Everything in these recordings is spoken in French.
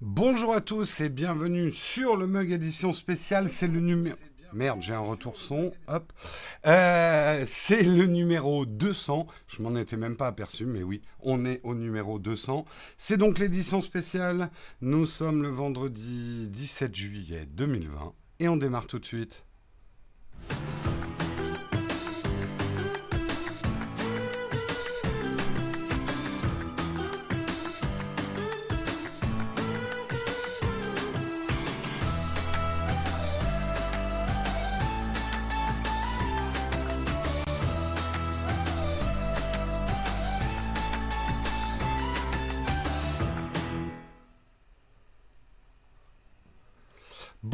Bonjour à tous et bienvenue sur le Mug édition spéciale. C'est le numéro. Merde, j'ai un retour son. Hop. Euh, c'est le numéro 200. Je m'en étais même pas aperçu, mais oui, on est au numéro 200. C'est donc l'édition spéciale. Nous sommes le vendredi 17 juillet 2020 et on démarre tout de suite.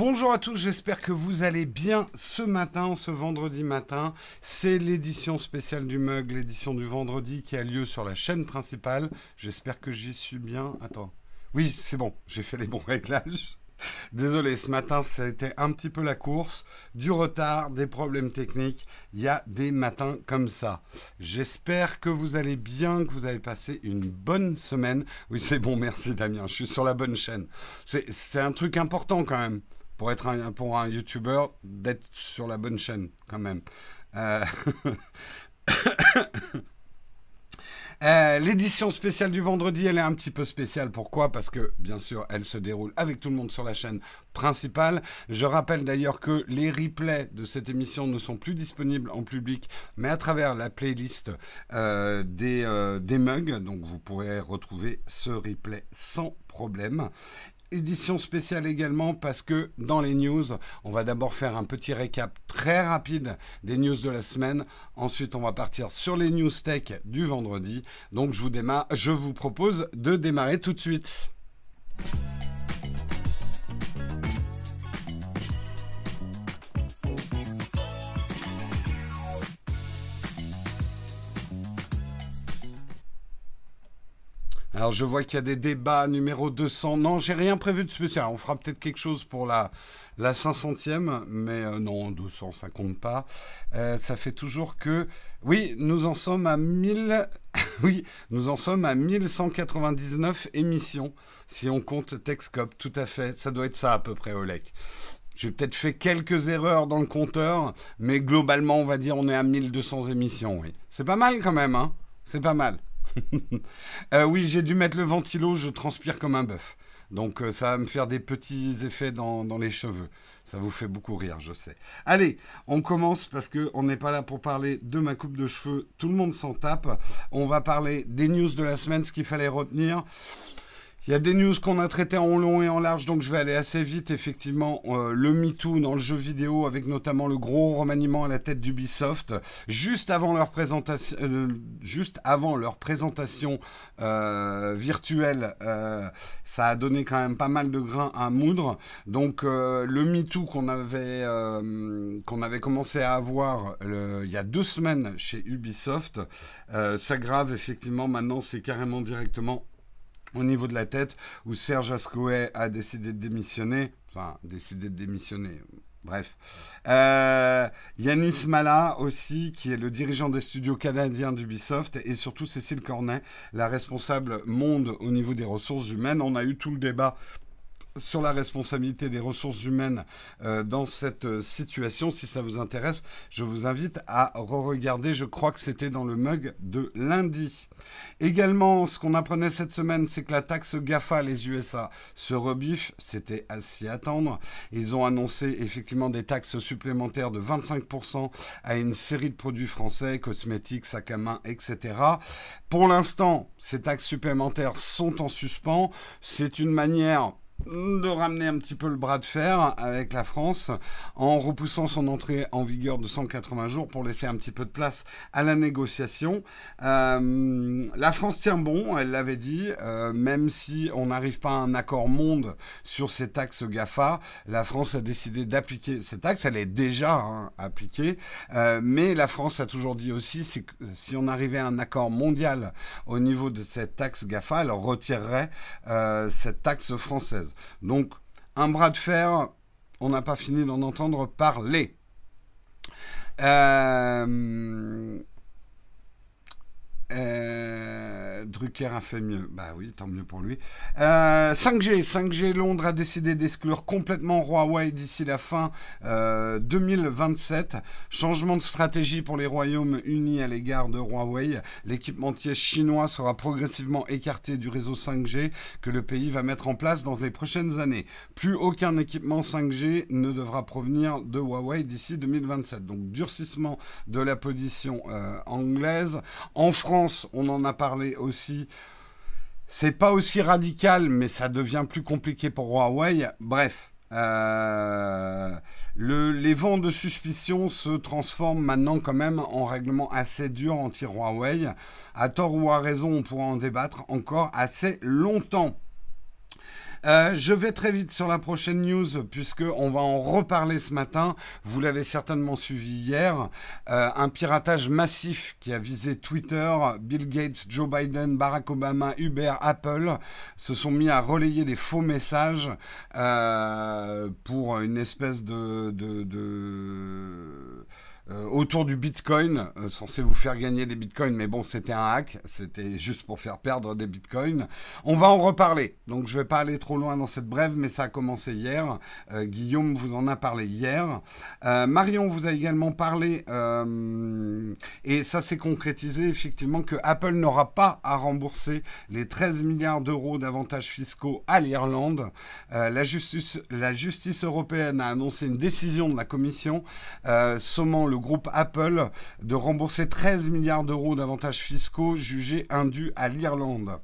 Bonjour à tous, j'espère que vous allez bien ce matin, ce vendredi matin. C'est l'édition spéciale du mug, l'édition du vendredi qui a lieu sur la chaîne principale. J'espère que j'y suis bien. Attends. Oui, c'est bon, j'ai fait les bons réglages. Désolé, ce matin, ça a été un petit peu la course, du retard, des problèmes techniques. Il y a des matins comme ça. J'espère que vous allez bien, que vous avez passé une bonne semaine. Oui, c'est bon, merci Damien, je suis sur la bonne chaîne. C'est un truc important quand même pour être un, pour un YouTuber, d'être sur la bonne chaîne quand même. Euh, euh, l'édition spéciale du vendredi, elle est un petit peu spéciale. Pourquoi? Parce que, bien sûr, elle se déroule avec tout le monde sur la chaîne principale. Je rappelle d'ailleurs que les replays de cette émission ne sont plus disponibles en public, mais à travers la playlist euh, des, des mugs. Donc, vous pourrez retrouver ce replay sans problème édition spéciale également parce que dans les news, on va d'abord faire un petit récap très rapide des news de la semaine. Ensuite, on va partir sur les news tech du vendredi. Donc, je vous, démarre, je vous propose de démarrer tout de suite. Alors je vois qu'il y a des débats numéro 200. Non, j'ai rien prévu de spécial. On fera peut-être quelque chose pour la, la 500e, mais euh, non, 200, ça compte pas. Euh, ça fait toujours que... Oui, nous en sommes à 1000... oui, nous en sommes à 1199 émissions, si on compte Texcop, tout à fait. Ça doit être ça à peu près, Olek. J'ai peut-être fait quelques erreurs dans le compteur, mais globalement, on va dire on est à 1200 émissions. C'est pas mal quand même, hein C'est pas mal. Euh, oui, j'ai dû mettre le ventilo, je transpire comme un bœuf. Donc euh, ça va me faire des petits effets dans, dans, les cheveux. Ça vous fait beaucoup rire, je sais. Allez, on commence parce qu'on n'est pas là pour parler de ma coupe de cheveux. Tout le monde s'en tape. On va parler des news de la semaine, ce qu'il fallait retenir. Il y a des news qu'on a traitées en long et en large, donc je vais aller assez vite. Effectivement, euh, le MeToo dans le jeu vidéo, avec notamment le gros remaniement à la tête d'Ubisoft, juste avant leur présentation, euh, juste avant leur présentation euh, virtuelle, ça a donné quand même pas mal de grains à moudre. Donc le MeToo qu'on avait qu'on avait commencé à avoir il y a deux semaines chez Ubisoft s'aggrave effectivement. Maintenant, c'est carrément directement au niveau de la tête, où Serge Ascoé a décidé de démissionner, enfin, décidé de démissionner, bref. Euh, Yanis Mala aussi, qui est le dirigeant des studios canadiens d'Ubisoft, et surtout Cécile Cornet, la responsable monde au niveau des ressources humaines. On a eu tout le débat sur la responsabilité des ressources humaines euh, dans cette euh, situation. Si ça vous intéresse, je vous invite à re-regarder. Je crois que c'était dans le mug de lundi. Également, ce qu'on apprenait cette semaine, c'est que la taxe GAFA, les USA, se rebiffent. C'était à s'y attendre. Ils ont annoncé effectivement des taxes supplémentaires de 25% à une série de produits français, cosmétiques, sacs à main, etc. Pour l'instant, ces taxes supplémentaires sont en suspens. C'est une manière de ramener un petit peu le bras de fer avec la France en repoussant son entrée en vigueur de 180 jours pour laisser un petit peu de place à la négociation. Euh, la France tient bon, elle l'avait dit, euh, même si on n'arrive pas à un accord monde sur ces taxes GAFA, la France a décidé d'appliquer ces taxes, elle est déjà hein, appliquée, euh, mais la France a toujours dit aussi, que si on arrivait à un accord mondial au niveau de cette taxe GAFA, elle retirerait cette taxe française. Donc, un bras de fer, on n'a pas fini d'en entendre parler. Euh, euh, Drucker a fait mieux. Bah oui, tant mieux pour lui. 5G. 5G, Londres a décidé d'exclure complètement Huawei d'ici la fin 2027. Changement de stratégie pour les Royaumes-Unis à l'égard de Huawei. L'équipementier chinois sera progressivement écarté du réseau 5G que le pays va mettre en place dans les prochaines années. Plus aucun équipement 5G ne devra provenir de Huawei d'ici 2027. Donc durcissement de la position euh, anglaise. En France, on en a parlé aussi. C'est pas aussi radical, mais ça devient plus compliqué pour Huawei. Bref, euh, les vents de suspicion se transforment maintenant quand même en règlement assez dur anti-Huawei. À tort ou à raison, on pourra en débattre encore assez longtemps. Euh, je vais très vite sur la prochaine news puisque on va en reparler ce matin. Vous l'avez certainement suivi hier. Euh, un piratage massif qui a visé Twitter, Bill Gates, Joe Biden, Barack Obama, Uber, Apple se sont mis à relayer des faux messages euh, pour une espèce de euh, autour du Bitcoin, euh, censé vous faire gagner des Bitcoins, mais bon, c'était un hack, c'était juste pour faire perdre des Bitcoins. On va en reparler, donc je ne vais pas aller trop loin dans cette brève, mais ça a commencé hier. Euh, Guillaume vous en a parlé hier. Marion vous a également parlé, et ça s'est concrétisé effectivement que Apple n'aura pas à rembourser les 13 milliards d'euros d'avantages fiscaux à l'Irlande. la, justice, la justice européenne a annoncé une décision de la Commission sommant le le groupe Apple de rembourser 13 milliards d'euros d'avantages fiscaux jugés indus à l'Irlande.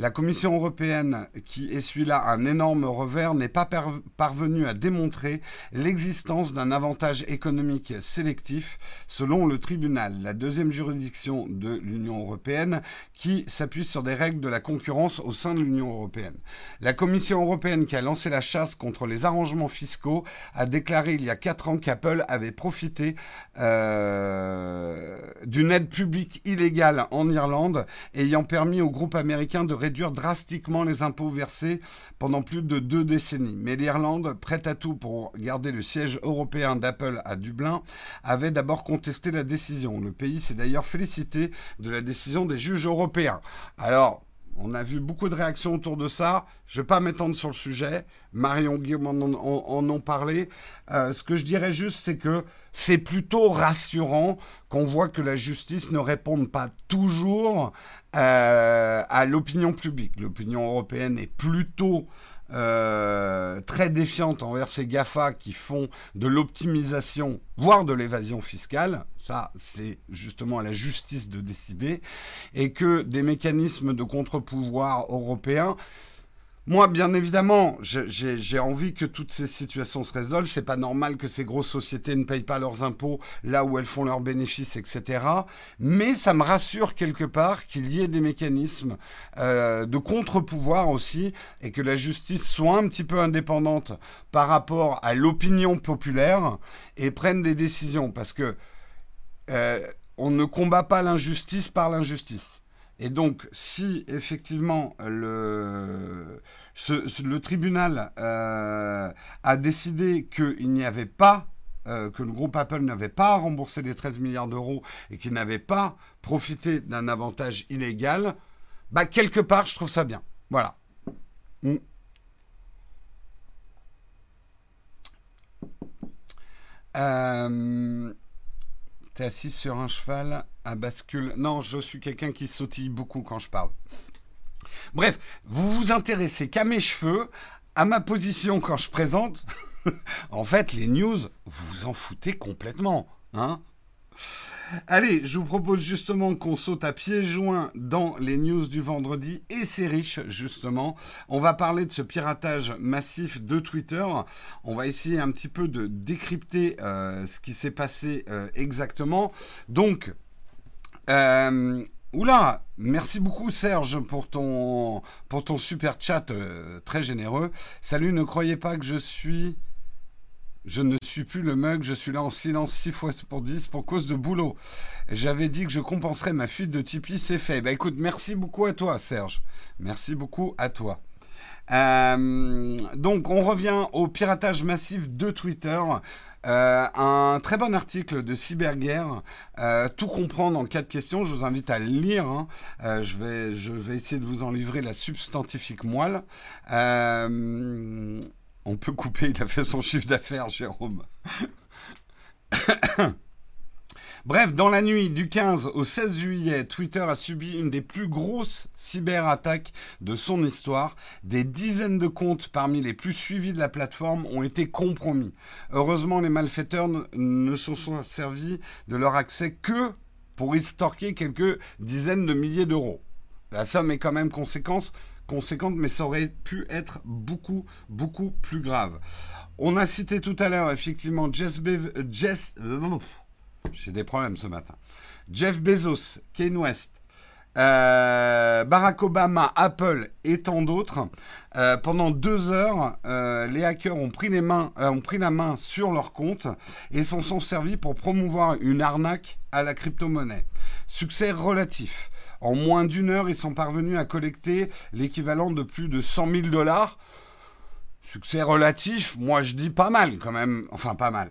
La Commission européenne, qui essuie là un énorme revers, n'est pas parvenue à démontrer l'existence d'un avantage économique sélectif selon le tribunal, la deuxième juridiction de l'Union européenne, qui s'appuie sur des règles de la concurrence au sein de l'Union européenne. La Commission européenne, qui a lancé la chasse contre les arrangements fiscaux, a déclaré il y a quatre ans qu'Apple avait profité euh, d'une aide publique illégale en Irlande, ayant permis au groupe américain de réduire drastiquement les impôts versés pendant plus de deux décennies. Mais l'Irlande, prête à tout pour garder le siège européen d'Apple à Dublin, avait d'abord contesté la décision. Le pays s'est d'ailleurs félicité de la décision des juges européens. Alors, on a vu beaucoup de réactions autour de ça. Je ne vais pas m'étendre sur le sujet. Marion Guillaume en, ont parlé. Euh, ce que je dirais juste, c'est que c'est plutôt rassurant qu'on voit que la justice ne réponde pas toujours euh, à l'opinion publique. L'opinion européenne est plutôt euh, très défiante envers ces GAFA qui font de l'optimisation, voire de l'évasion fiscale. Ça, c'est justement à la justice de décider. Et que des mécanismes de contre-pouvoir européens moi, bien évidemment, j'ai envie que toutes ces situations se résolvent. C'est pas normal que ces grosses sociétés ne payent pas leurs impôts là où elles font leurs bénéfices, etc. Mais ça me rassure quelque part qu'il y ait des mécanismes euh, de contre-pouvoir aussi et que la justice soit un petit peu indépendante par rapport à l'opinion populaire et prenne des décisions parce que euh, on ne combat pas l'injustice par l'injustice. Et donc, si effectivement le, le tribunal euh, a décidé qu'il n'y avait pas, euh, que le groupe Apple n'avait pas remboursé les 13 milliards d'euros et qu'il n'avait pas profité d'un avantage illégal, bah quelque part, je trouve ça bien. Voilà. Mm. Euh, T'es assis sur un cheval bascule. Non, je suis quelqu'un qui sautille beaucoup quand je parle. Bref, vous vous intéressez qu'à mes cheveux, à ma position quand je présente. en fait, les news, vous vous en foutez complètement. Hein Allez, je vous propose justement qu'on saute à pieds joints dans les news du vendredi et c'est riche justement. On va parler de ce piratage massif de Twitter. On va essayer un petit peu de décrypter euh, ce qui s'est passé euh, exactement. Donc, euh, Oula, merci beaucoup Serge pour ton, pour ton super chat très généreux. Salut, ne croyez pas que je suis je ne suis plus le mug, je suis là en silence 6 fois pour 10 pour cause de boulot. J'avais dit que je compenserais ma fuite de Tipeee, c'est fait. Bah écoute, merci beaucoup à toi Serge. Merci beaucoup à toi. donc on revient au piratage massif de Twitter. Un très bon article de Cyberguerre, tout comprendre en quatre questions. Je vous invite à le lire. Hein. je, vais, je vais essayer de vous en livrer la substantifique moelle. on peut couper, il a fait son chiffre d'affaires, Jérôme. Bref, dans la nuit du 15 au 16 juillet, Twitter a subi une des plus grosses cyberattaques de son histoire. Des dizaines de comptes parmi les plus suivis de la plateforme ont été compromis. Heureusement, les malfaiteurs ne se sont servis de leur accès que pour extorquer quelques dizaines de milliers d'euros. La somme est quand même conséquente, mais ça aurait pu être beaucoup, beaucoup plus grave. On a cité tout à l'heure effectivement Jess, Jess j'ai des problèmes ce matin. Jeff Bezos, Kane West, euh, Barack Obama, Apple et tant d'autres. Euh, pendant deux heures, euh, les hackers ont pris, les mains, ont pris la main sur leur compte et s'en sont servis pour promouvoir une arnaque à la crypto-monnaie. Succès relatif. En moins d'une heure, ils sont parvenus à collecter l'équivalent de plus de 100 000 dollars. Succès relatif, moi je dis pas mal quand même. Enfin, pas mal.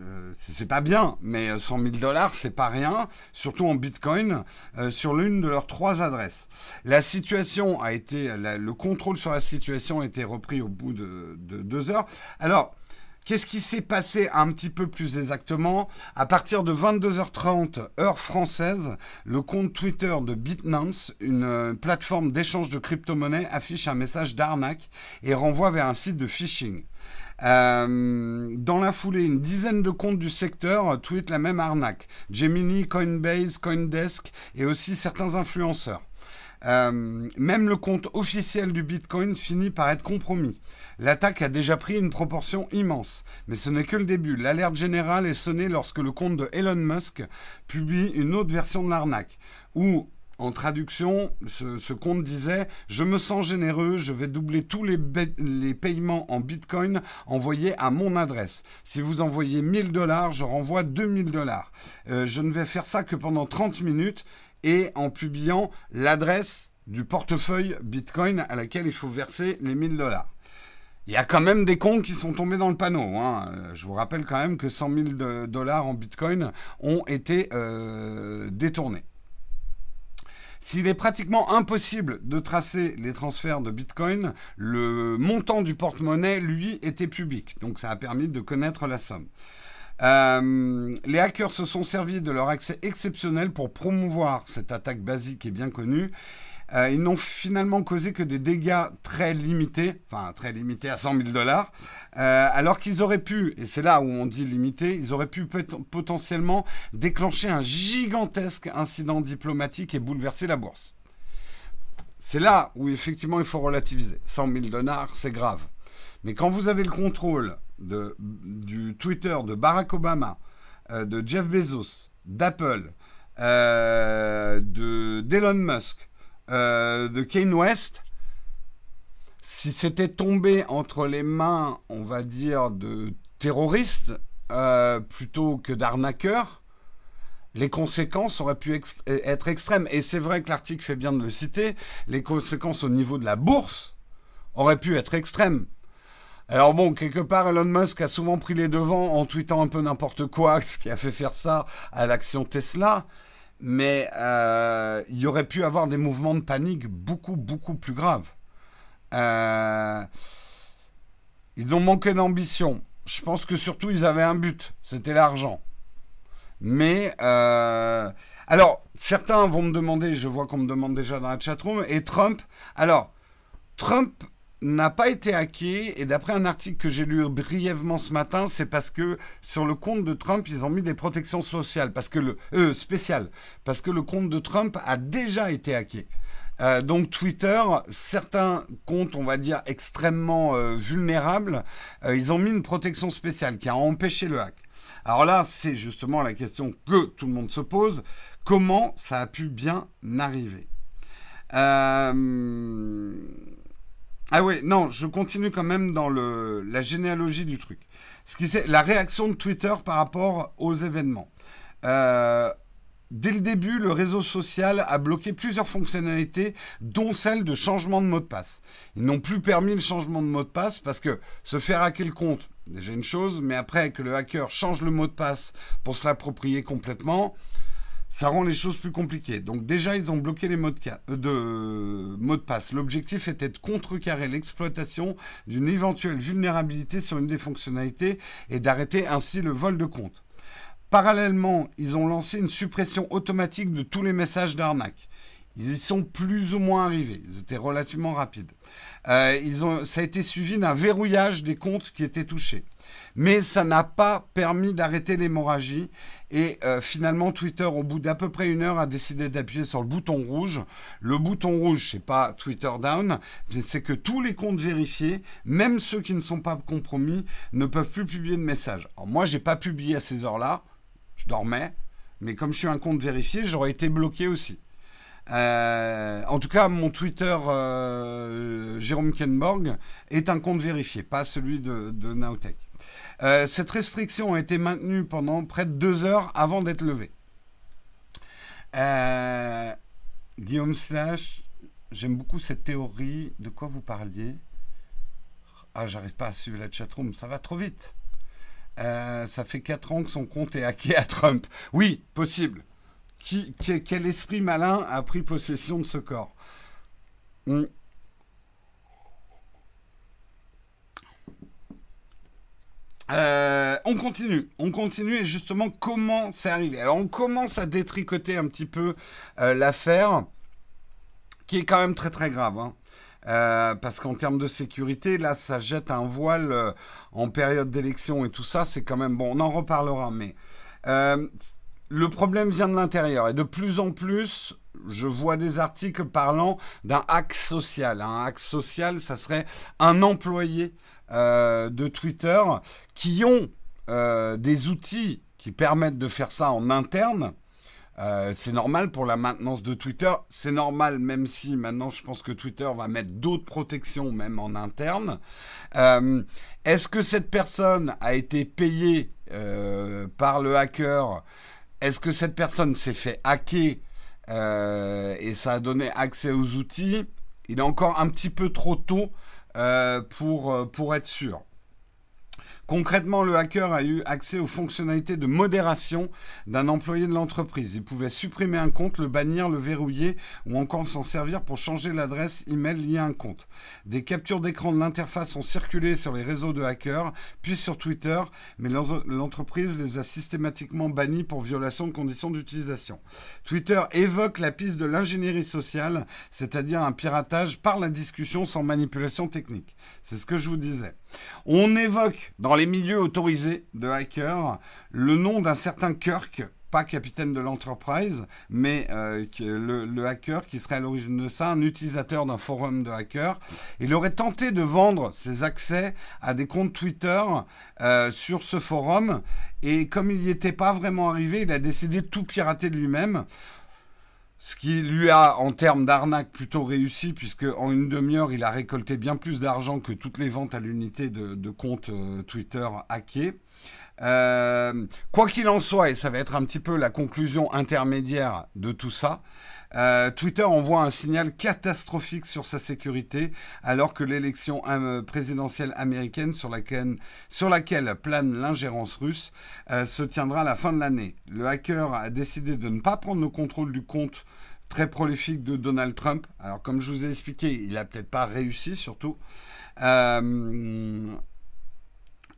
Euh, c'est pas bien, mais 100 000 dollars, c'est pas rien, surtout en Bitcoin, euh, sur l'une de leurs trois adresses. La situation a été, le contrôle sur la situation a été repris au bout de, deux heures. Alors, Qu'est-ce qui s'est passé un petit peu plus exactement? À partir de 22h30 heure française, le compte Twitter de Bitnance, une euh, plateforme d'échange de crypto-monnaies, affiche un message d'arnaque et renvoie vers un site de phishing. Euh, dans la foulée, une dizaine de comptes du secteur tweetent la même arnaque. Gemini, Coinbase, Coindesk et aussi certains influenceurs. Euh, même le compte officiel du Bitcoin finit par être compromis. L'attaque a déjà pris une proportion immense, mais ce n'est que le début. L'alerte générale est sonnée lorsque le compte de Elon Musk publie une autre version de l'arnaque, où en traduction, ce, compte disait Je me sens généreux, je vais doubler tous les, paiements en bitcoin envoyés à mon adresse. Si vous envoyez 1000 dollars, je renvoie 2000 dollars. Euh, je ne vais faire ça que pendant 30 minutes et en publiant l'adresse du portefeuille bitcoin à laquelle il faut verser les 1000 dollars. Il y a quand même des comptes qui sont tombés dans le panneau. Hein. Euh, je vous rappelle quand même que 100 000 dollars en bitcoin ont été euh, détournés. S'il est pratiquement impossible de tracer les transferts de Bitcoin, le montant du porte-monnaie, lui, était public. Donc ça a permis de connaître la somme. Euh, les hackers se sont servis de leur accès exceptionnel pour promouvoir cette attaque basique et bien connue euh, ils n'ont finalement causé que des dégâts très limités, enfin très limités à 100 000 dollars, euh, alors qu'ils auraient pu, et c'est là où on dit limité, ils auraient pu potentiellement déclencher un gigantesque incident diplomatique et bouleverser la bourse. C'est là où effectivement il faut relativiser. 100 000 dollars, c'est grave. Mais quand vous avez le contrôle de, du Twitter de Barack Obama, euh, de Jeff Bezos, d'Apple, de d'Elon Musk, euh, de Kane West, si c'était tombé entre les mains, on va dire, de terroristes euh, plutôt que d'arnaqueurs, les conséquences auraient pu être extrêmes. Et c'est vrai que l'article fait bien de le citer, les conséquences au niveau de la bourse auraient pu être extrêmes. Alors bon, quelque part, Elon Musk a souvent pris les devants en tweetant un peu n'importe quoi, ce qui a fait faire ça à l'action Tesla mais euh, il y aurait pu avoir des mouvements de panique beaucoup, beaucoup plus graves. Euh, ils ont manqué d'ambition. Je pense que surtout, ils avaient un but, c'était l'argent. Mais, euh, alors, certains vont me demander, je vois qu'on me demande déjà dans la chatroom, et Trump, alors, Trump n'a pas été hacké et d'après un article que j'ai lu brièvement ce matin, c'est parce que sur le compte de Trump, ils ont mis des protections sociales, parce que le euh, spéciales, parce que le compte de Trump a déjà été hacké. Euh, donc Twitter, certains comptes, on va dire extrêmement euh, vulnérables, ils ont mis une protection spéciale qui a empêché le hack. Alors là, c'est justement la question que tout le monde se pose. Comment ça a pu bien arriver? Euh... Ah oui, non, je continue quand même dans le, la généalogie du truc. Ce qui c'est la réaction de Twitter par rapport aux événements. Euh, Dès le début, le réseau social a bloqué plusieurs fonctionnalités, dont celle de changement de mot de passe. Ils n'ont plus permis le changement de mot de passe parce que se faire hacker le compte, déjà une chose, mais après que le hacker change le mot de passe pour se l'approprier complètement, ça rend les choses plus compliquées. Donc déjà, ils ont bloqué les mots de, euh, de, mots de passe. L'objectif était de contrecarrer l'exploitation d'une éventuelle vulnérabilité sur une des fonctionnalités et d'arrêter ainsi le vol de compte. Parallèlement, ils ont lancé une suppression automatique de tous les messages d'arnaque. Ils y sont plus ou moins arrivés. Ils étaient relativement rapides. Euh, ça a été suivi d'un verrouillage des comptes qui étaient touchés. Mais ça n'a pas permis d'arrêter l'hémorragie. Et euh, finalement, Twitter, au bout d'à peu près une heure, a décidé d'appuyer sur le bouton rouge. Le bouton rouge, c'est pas Twitter down, c'est que tous les comptes vérifiés, même ceux qui ne sont pas compromis, ne peuvent plus publier de messages. Alors moi, j'ai pas publié à ces heures-là je dormais, mais comme je suis un compte vérifié, j'aurais été bloqué aussi. Euh, en tout cas, mon Twitter euh, Jérôme Kenborg est un compte vérifié, pas celui de, de Nowtech. Euh, cette restriction a été maintenue pendant près de deux heures avant d'être levée. Guillaume Slash, j'aime beaucoup cette théorie. De quoi vous parliez? Ah, j'arrive pas à suivre la chatroom, ça va trop vite. Euh, ça fait 4 ans que son compte est hacké à Trump. Oui, possible. Qui, quel esprit malin a pris possession de ce corps? Euh, on continue, on continue et justement comment c'est arrivé? Alors on commence à détricoter un petit peu euh, l'affaire qui est quand même très très grave. Hein. Euh, parce qu'en termes de sécurité, là, ça jette un voile en période d'élection et tout ça. C'est quand même bon. On en reparlera, mais le problème vient de l'intérieur et de plus en plus, je vois des articles parlant d'un axe social. Un axe social, ça serait un employé de Twitter qui ont des outils qui permettent de faire ça en interne euh, c'est normal pour la maintenance de Twitter. C'est normal, même si maintenant je pense que Twitter va mettre d'autres protections, même en interne. Euh, est-ce que cette personne a été payée euh, par le hacker? Est-ce que cette personne s'est fait hacker et ça a donné accès aux outils Il est encore un petit peu trop tôt pour, pour être sûr. Concrètement, le hacker a eu accès aux fonctionnalités de modération d'un employé de l'entreprise. Il pouvait supprimer un compte, le bannir, le verrouiller ou encore s'en servir pour changer l'adresse email liée à un compte. Des captures d'écran de l'interface ont circulé sur les réseaux de hackers, puis sur Twitter, mais l'entreprise les a systématiquement bannis pour violation de conditions d'utilisation. Twitter évoque la piste de l'ingénierie sociale, c'est-à-dire un piratage par la discussion sans manipulation technique. C'est ce que je vous disais. On évoque dans les milieux autorisés de hackers le nom d'un certain Kirk, pas capitaine de l'entreprise, mais euh, le, hacker qui serait à l'origine de ça, un utilisateur d'un forum de hackers. Il aurait tenté de vendre ses accès à des comptes Twitter euh, sur ce forum, et comme il n'y était pas vraiment arrivé, il a décidé de tout pirater lui-même. Ce qui lui a, en termes d'arnaque, plutôt réussi, puisque en une demi-heure, il a récolté bien plus d'argent que toutes les ventes à l'unité de, comptes euh, Twitter hackés. Euh, quoi qu'il en soit, et ça va être un petit peu la conclusion intermédiaire de tout ça, euh, Twitter envoie un signal catastrophique sur sa sécurité alors que l'élection euh, présidentielle américaine sur laquelle, plane l'ingérence russe euh, se tiendra à la fin de l'année. Le hacker a décidé de ne pas prendre le contrôle du compte très prolifique de Donald Trump. Alors comme je vous ai expliqué, il n'a peut-être pas réussi surtout.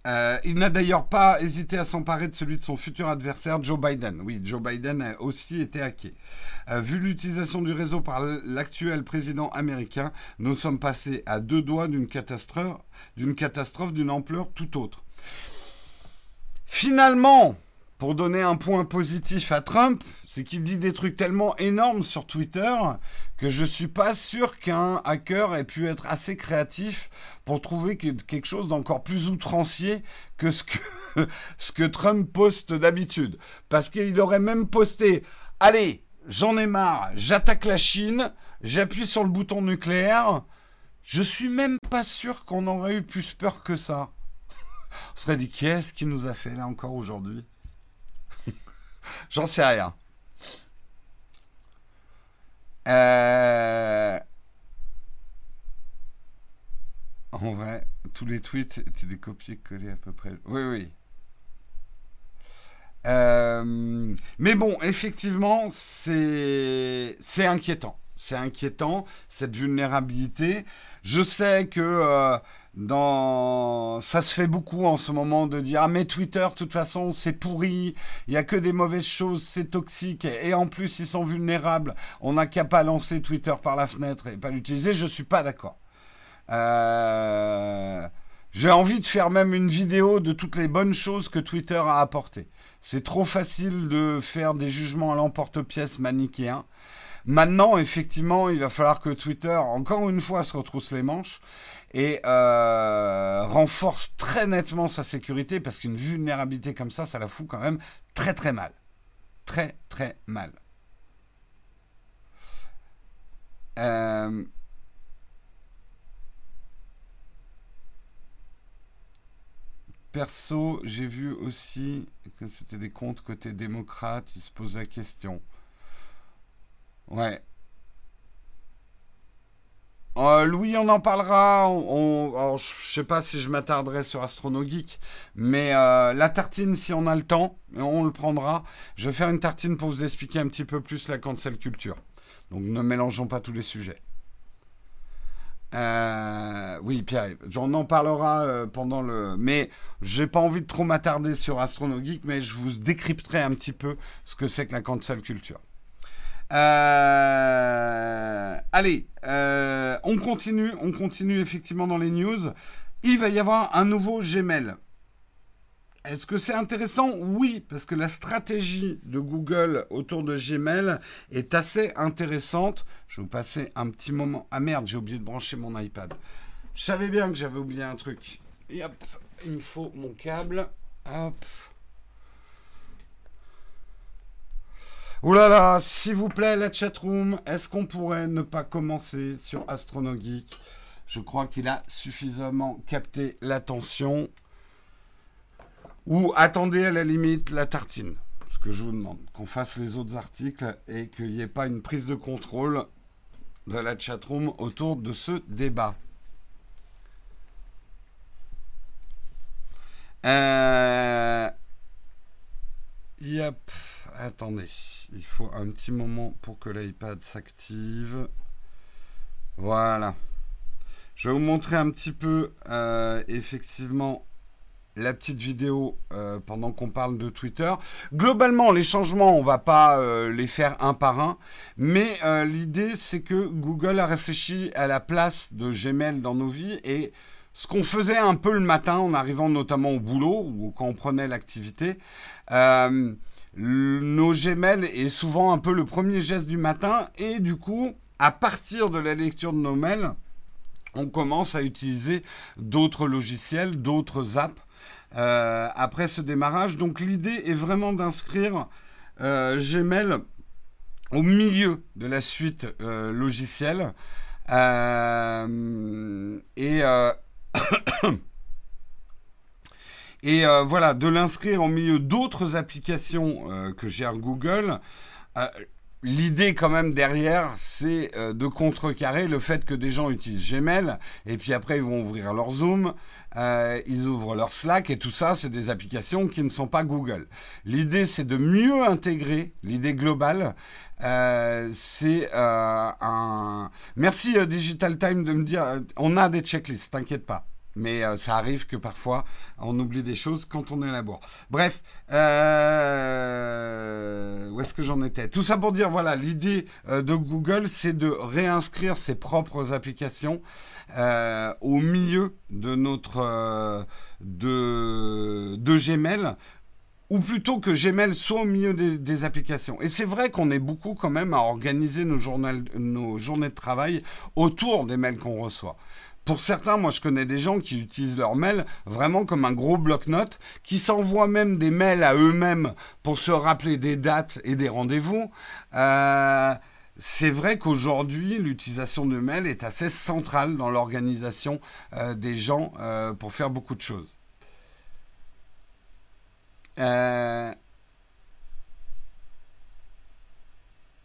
Il n'a d'ailleurs pas hésité à s'emparer de celui de son futur adversaire, Joe Biden. Oui, Joe Biden a aussi été hacké. Euh, vu l'utilisation du réseau par l'actuel président américain, nous sommes passés à deux doigts d'une catastrophe d'une ampleur tout autre. Finalement, pour donner un point positif à Trump, c'est qu'il dit des trucs tellement énormes sur Twitter que je suis pas sûr qu'un hacker ait pu être assez créatif pour trouver quelque chose d'encore plus outrancier que ce que, Trump poste d'habitude. Parce qu'il aurait même posté, allez, j'en ai marre, j'attaque la Chine, j'appuie sur le bouton nucléaire. Je suis même pas sûr qu'on aurait eu plus peur que ça. On serait dit, qu'est-ce qui nous a fait là encore aujourd'hui? J'en sais rien. Euh, en vrai, tous les tweets étaient des copier-coller à peu près. Oui, oui. Euh, mais bon, effectivement, c'est inquiétant. C'est inquiétant, cette vulnérabilité. Je sais que euh, dans... ça se fait beaucoup en ce moment de dire Ah, mais Twitter, de toute façon, c'est pourri, il n'y a que des mauvaises choses, c'est toxique, et en plus, ils sont vulnérables. On n'a qu'à pas lancer Twitter par la fenêtre et pas l'utiliser. Je ne suis pas d'accord. Euh, j'ai envie de faire même une vidéo de toutes les bonnes choses que Twitter a apportées. C'est trop facile de faire des jugements à l'emporte-pièce manichéens. Maintenant, effectivement, il va falloir que Twitter, encore une fois, se retrousse les manches et euh, renforce très nettement sa sécurité parce qu'une vulnérabilité comme ça, ça la fout quand même très très mal. Très très mal. Euh, Perso, j'ai vu aussi que c'était des comptes côté démocrate, ils se posent la question. Ouais. Euh, Louis, on en parlera. On, je sais pas si je m'attarderai sur AstronoGeek, mais euh, la tartine, si on a le temps, on le prendra. Je vais faire une tartine pour vous expliquer un petit peu plus la cancel culture. Donc ne mélangeons pas tous les sujets. Euh, oui, Pierre, j'en en parlera pendant le. Mais j'ai pas envie de trop m'attarder sur Astronogeek, mais je vous décrypterai un petit peu ce que c'est que la cancel culture. Euh, allez, on continue, on continue effectivement dans les news. Il va y avoir un nouveau Gmail. Est-ce que c'est intéressant? Oui, parce que la stratégie de Google autour de Gmail est assez intéressante. Je vais vous passer un petit moment. Ah merde, j'ai oublié de brancher mon iPad. Je savais bien que j'avais oublié un truc. Il me faut mon câble. Hop. Ouh s'il vous plaît, la chatroom, est-ce qu'on pourrait ne pas commencer sur AstronoGeek Je crois qu'il a suffisamment capté l'attention. Ou attendez à la limite la tartine. Ce que je vous demande, qu'on fasse les autres articles et qu'il n'y ait pas une prise de contrôle de la chatroom autour de ce débat. Euh... Yep. Attendez, il faut un petit moment pour que l'iPad s'active. Voilà. Je vais vous montrer un petit peu euh, effectivement la petite vidéo euh, pendant qu'on parle de Twitter. Globalement, les changements, on va pas euh, les faire un par un, mais l'idée c'est que Google a réfléchi à la place de Gmail dans nos vies et ce qu'on faisait un peu le matin en arrivant notamment au boulot ou quand on prenait l'activité. Nos Gmail est souvent un peu le premier geste du matin et du coup, à partir de la lecture de nos mails, on commence à utiliser d'autres logiciels, d'autres apps euh, après ce démarrage. Donc l'idée est vraiment d'inscrire euh, Gmail au milieu de la suite euh, logicielle. et et voilà, de l'inscrire au milieu d'autres applications que gère Google. L'idée quand même derrière, c'est de contrecarrer le fait que des gens utilisent Gmail et puis après ils vont ouvrir leur Zoom, euh, ils ouvrent leur Slack et tout ça, c'est des applications qui ne sont pas Google. L'idée, c'est de mieux intégrer l'idée globale. Euh, c'est euh, un. Merci Digital Time de me dire, on a des checklists, t'inquiète pas. Mais ça arrive que parfois on oublie des choses quand on est. Bref, où est-ce que j'en étais? Tout ça pour dire, voilà, l'idée de Google, c'est de réinscrire ses propres applications euh, au milieu de notre euh, de, de Gmail ou plutôt que Gmail soit au milieu des, applications. Et c'est vrai qu'on est beaucoup quand même à organiser nos, nos journées de travail autour des mails qu'on reçoit. Pour certains, moi je connais des gens qui utilisent leur mail vraiment comme un gros bloc-notes, qui s'envoient même des mails à eux-mêmes pour se rappeler des dates et des rendez-vous. Euh, c'est vrai qu'aujourd'hui, l'utilisation de mail est assez centrale dans l'organisation euh, des gens euh, pour faire beaucoup de choses.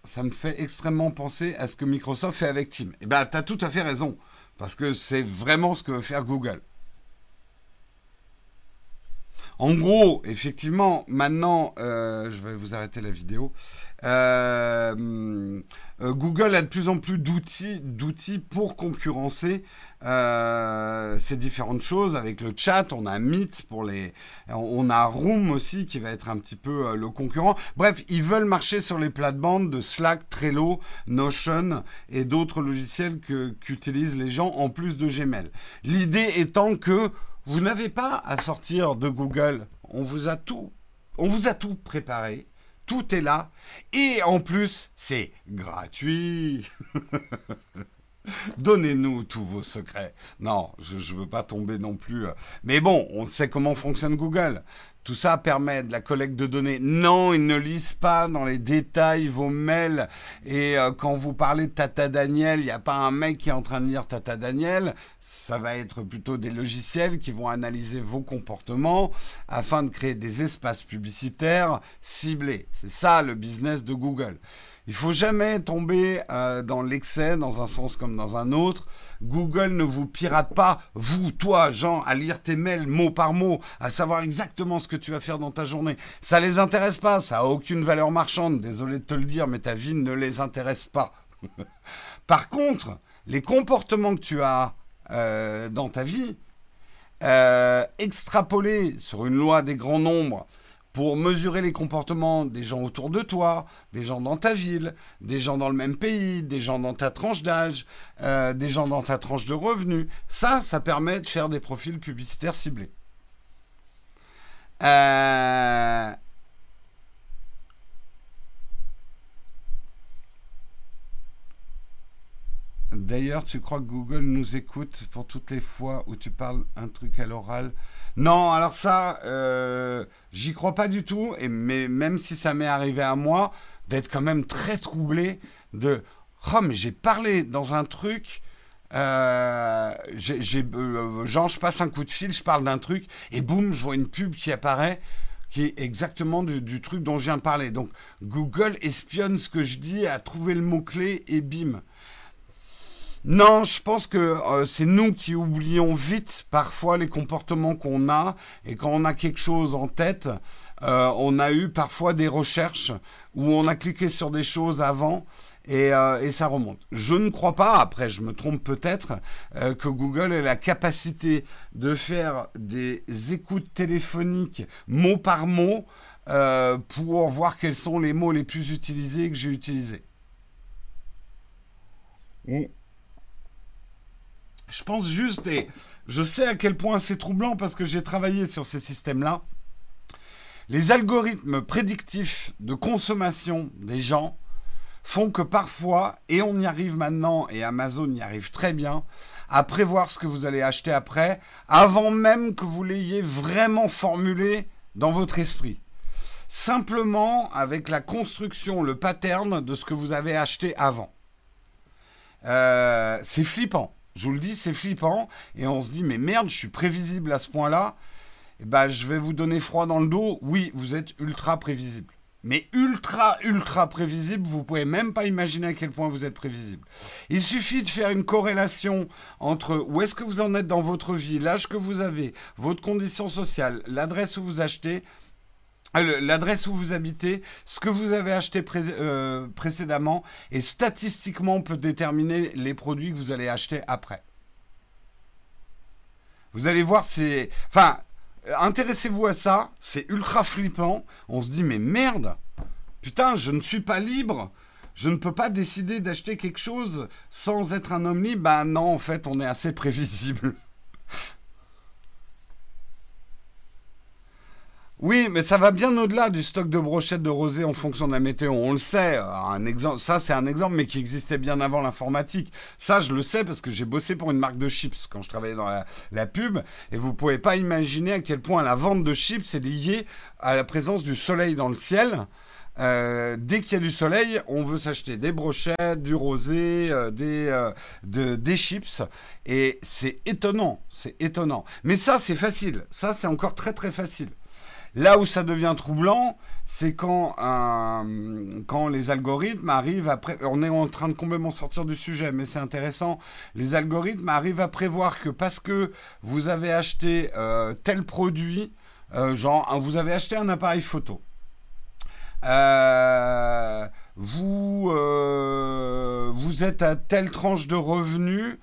Ça me fait extrêmement penser à ce que Microsoft fait avec Teams. Eh bien, tu as tout à fait raison, parce que c'est vraiment ce que veut faire Google. En gros, effectivement, maintenant, euh, je vais vous arrêter la vidéo. Euh, euh, Google a de plus en plus d'outils, pour concurrencer ces différentes choses. Avec le chat, on a Meet pour les, on a Room aussi qui va être un petit peu le concurrent. Bref, ils veulent marcher sur les plates-bandes de Slack, Trello, Notion et d'autres logiciels que qu'utilisent les gens en plus de Gmail. L'idée étant que vous n'avez pas à sortir de Google. On vous a tout, on vous a tout préparé. Tout est là. Et en plus, c'est gratuit. Donnez-nous tous vos secrets. Non, je ne veux pas tomber non plus. Euh. Mais bon, on sait comment fonctionne Google. Tout ça permet de la collecte de données. Non, ils ne lisent pas dans les détails vos mails. Et euh, quand vous parlez de Tata Daniel, il n'y a pas un mec qui est en train de lire Tata Daniel. Ça va être plutôt des logiciels qui vont analyser vos comportements afin de créer des espaces publicitaires ciblés. C'est ça le business de Google. Il faut jamais tomber euh, dans l'excès, dans un sens comme dans un autre. Google ne vous pirate pas, vous, toi, Jean, à lire tes mails mot par mot, à savoir exactement ce que tu vas faire dans ta journée. Ça les intéresse pas, ça a aucune valeur marchande. Désolé de te le dire, mais ta vie ne les intéresse pas. par contre, les comportements que tu as euh, dans ta vie, euh, extrapolés sur une loi des grands nombres, pour mesurer les comportements des gens autour de toi, des gens dans ta ville, des gens dans le même pays, des gens dans ta tranche d'âge, euh, des gens dans ta tranche de revenus. Ça, ça permet de faire des profils publicitaires ciblés. Euh, D'ailleurs, tu crois que Google nous écoute pour toutes les fois où tu parles un truc à l'oral Non, alors ça, euh, j'y crois pas du tout. Et mais même si ça m'est arrivé à moi, d'être quand même très troublé de oh mais j'ai parlé dans un truc. Euh, j'ai, euh, genre, je passe un coup de fil, je parle d'un truc, et boum, je vois une pub qui apparaît, qui est exactement du, du, truc dont je viens de parler. Donc, Google espionne ce que je dis, a trouvé le mot-clé, et bim. Non, je pense que euh, c'est nous qui oublions vite parfois les comportements qu'on a et quand on a quelque chose en tête, euh, on a eu parfois des recherches où on a cliqué sur des choses avant et, euh, et ça remonte. Je ne crois pas, après je me trompe peut-être, que Google ait la capacité de faire des écoutes téléphoniques mot par mot pour voir quels sont les mots les plus utilisés que j'ai utilisés. Je pense juste, et je sais à quel point c'est troublant parce que j'ai travaillé sur ces systèmes-là. Les algorithmes prédictifs de consommation des gens font que parfois, et on y arrive maintenant, et Amazon y arrive très bien, à prévoir ce que vous allez acheter après, avant même que vous l'ayez vraiment formulé dans votre esprit. Simplement avec la construction, le pattern de ce que vous avez acheté avant. Euh, c'est flippant. Je vous le dis, c'est flippant. Et on se dit, mais merde, je suis prévisible à ce point-là. Eh ben, je vais vous donner froid dans le dos. Oui, vous êtes ultra prévisible. Mais ultra, ultra prévisible, vous pouvez même pas imaginer à quel point vous êtes prévisible. Il suffit de faire une corrélation entre où est-ce que vous en êtes dans votre vie, l'âge que vous avez, votre condition sociale, l'adresse où vous achetez, l'adresse où vous habitez, ce que vous avez acheté euh, précédemment, et statistiquement, on peut déterminer les produits que vous allez acheter après. Vous allez voir, c'est... Enfin, intéressez-vous à ça, c'est ultra flippant. On se dit, mais merde, putain, je ne suis pas libre. Je ne peux pas décider d'acheter quelque chose sans être un homme libre. Ben non, en fait, on est assez prévisible. Oui, mais ça va bien au-delà du stock de brochettes de rosé en fonction de la météo. On le sait. Un exemple, ça, c'est un exemple, mais qui existait bien avant l'informatique. Ça, je le sais parce que j'ai bossé pour une marque de chips quand je travaillais dans la, pub. Et vous pouvez pas imaginer à quel point la vente de chips est liée à la présence du soleil dans le ciel. Euh, dès qu'il y a du soleil, on veut s'acheter des brochettes, du rosé, euh, euh, de, des chips. Et c'est étonnant, c'est étonnant. Mais ça, c'est facile. Ça, c'est encore très très facile. Là où ça devient troublant, c'est quand, quand les algorithmes arrivent à... On est en train de complètement sortir du sujet, mais c'est intéressant. Les algorithmes arrivent à prévoir que parce que vous avez acheté euh, tel produit Euh, genre, vous avez acheté un appareil photo. Euh, vous, euh, vous êtes à telle tranche de revenus.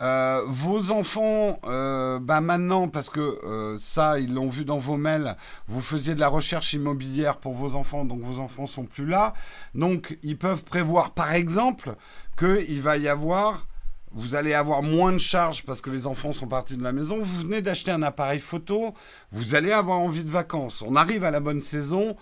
Vos enfants, bah maintenant, parce que ça, ils l'ont vu dans vos mails, vous faisiez de la recherche immobilière pour vos enfants, donc vos enfants sont plus là. Donc, ils peuvent prévoir, par exemple, qu'il va y avoir vous allez avoir moins de charges parce que les enfants sont partis de la maison. Vous venez d'acheter un appareil photo, vous allez avoir envie de vacances. On arrive à la bonne saison,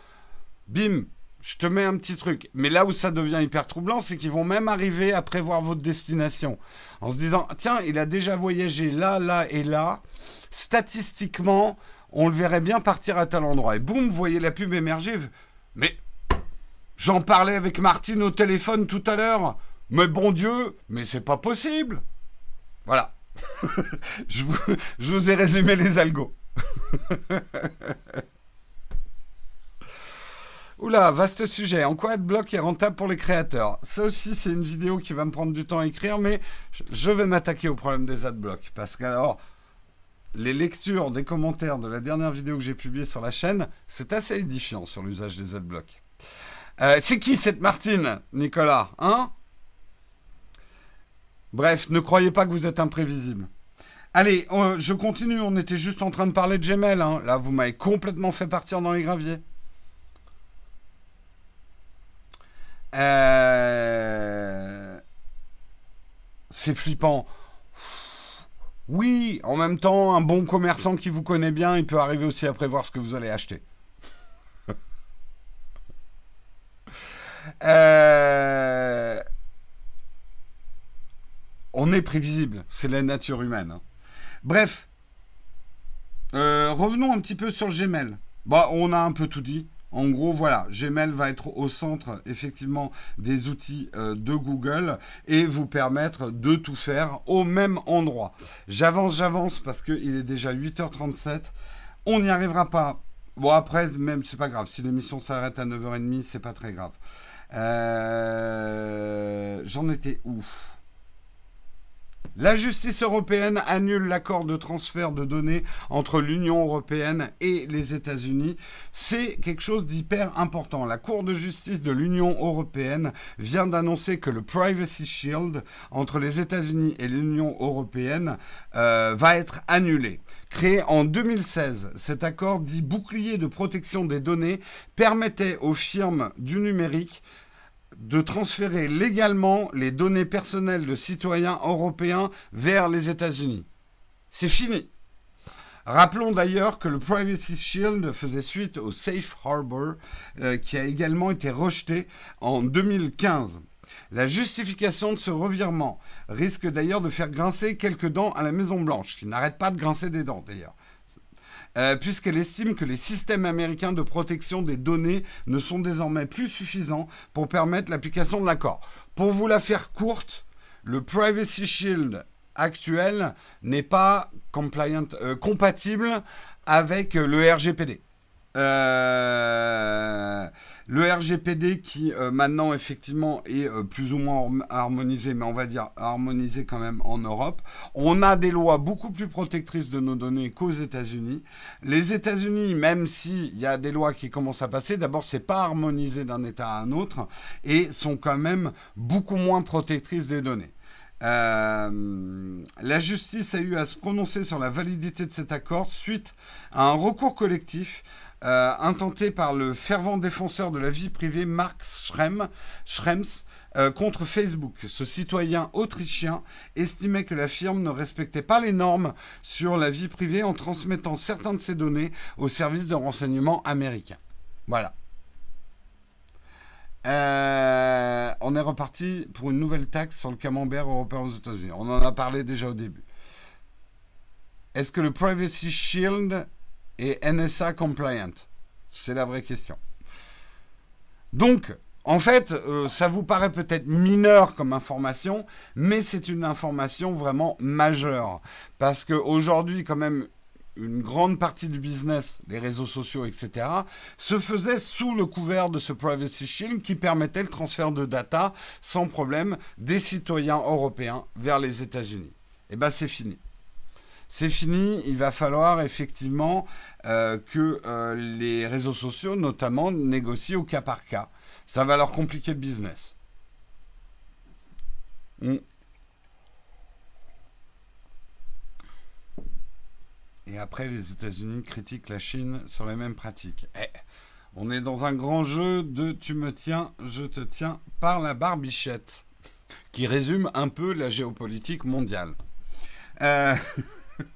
bim, je te mets un petit truc. Mais là où ça devient hyper troublant, c'est qu'ils vont même arriver à prévoir votre destination. En se disant, tiens, il a déjà voyagé là, là et là. Statistiquement, on le verrait bien partir à tel endroit. Et boum, vous voyez la pub émerger. Mais j'en parlais avec Martine au téléphone tout à l'heure. Mais bon Dieu, mais c'est pas possible. Voilà. je, vous, ai résumé les algos. Oula, vaste sujet. En quoi AdBlock est rentable pour les créateurs? Ça aussi, c'est une vidéo qui va me prendre du temps à écrire, mais je vais m'attaquer au problème des AdBlock. Parce qu'alors, les lectures des commentaires de la dernière vidéo que j'ai publiée sur la chaîne, c'est assez édifiant sur l'usage des AdBlock. Euh, c'est qui cette Martine, Nicolas Hein? Bref, ne croyez pas que vous êtes imprévisible. Allez, je continue, on était juste en train de parler de Gmail. Hein. Là, vous m'avez complètement fait partir dans les graviers. Euh, c'est flippant. Oui, en même temps, un bon commerçant qui vous connaît bien, il peut arriver aussi à prévoir ce que vous allez acheter. euh on est prévisible, c'est la nature humaine. Hein. Bref, euh, revenons un petit peu sur le Gmail. Bah, on a un peu tout dit. En gros, voilà, Gmail va être au centre effectivement des outils euh, de Google et vous permettre de tout faire au même endroit. J'avance, j'avance parce qu'il est déjà 8h37. On n'y arrivera pas. Bon, après, même, c'est pas grave. Si l'émission s'arrête à 9h30, c'est pas très grave. Euh, j'en étais ouf. La justice européenne annule l'accord de transfert de données entre l'Union européenne et les États-Unis. C'est quelque chose d'hyper important. La Cour de justice de l'Union européenne vient d'annoncer que le Privacy Shield entre les États-Unis et l'Union européenne euh, va être annulé. Créé en 2016, cet accord dit bouclier de protection des données permettait aux firmes du numérique de transférer légalement les données personnelles de citoyens européens vers les États-Unis. C'est fini. Rappelons d'ailleurs que le Privacy Shield faisait suite au Safe Harbor euh, qui a également été rejeté en 2015. La justification de ce revirement risque d'ailleurs de faire grincer quelques dents à la Maison Blanche, qui n'arrête pas de grincer des dents d'ailleurs. Euh, puisqu'elle estime que les systèmes américains de protection des données ne sont désormais plus suffisants pour permettre l'application de l'accord. Pour vous la faire courte, le Privacy Shield actuel n'est pas euh, compatible avec le RGPD. Euh, le RGPD qui euh, maintenant effectivement est euh, plus ou moins harmonisé, mais on va dire harmonisé quand même en Europe. On a des lois beaucoup plus protectrices de nos données qu'aux États-Unis. Les États-Unis, même s'il y a des lois qui commencent à passer, d'abord c'est pas harmonisé d'un État à un autre et sont quand même beaucoup moins protectrices des données. la justice a eu à se prononcer sur la validité de cet accord suite à un recours collectif euh, intenté par le fervent défenseur de la vie privée Marx Schrems euh, contre Facebook. Ce citoyen autrichien estimait que la firme ne respectait pas les normes sur la vie privée en transmettant certaines de ses données aux services de renseignement américains. Voilà. Euh, on est reparti pour une nouvelle taxe sur le camembert européen aux États-Unis. On en a parlé déjà au début. Est-ce que le Privacy Shield et NSA compliant C'est la vraie question. Donc, en fait, euh, ça vous paraît peut-être mineur comme information, mais c'est une information vraiment majeure. Parce qu'aujourd'hui, quand même, une grande partie du business, les réseaux sociaux, etc., se faisait sous le couvert de ce Privacy Shield qui permettait le transfert de data sans problème des citoyens européens vers les États-Unis. Et eh bien, c'est fini. C'est fini. Il va falloir effectivement euh, que euh, les réseaux sociaux, notamment, négocient au cas par cas. Ça va leur compliquer le business. Mm. Et après, les États-Unis critiquent la Chine sur les mêmes pratiques. Eh, on est dans un grand jeu de tu me tiens, je te tiens par la barbichette, qui résume un peu la géopolitique mondiale. Euh,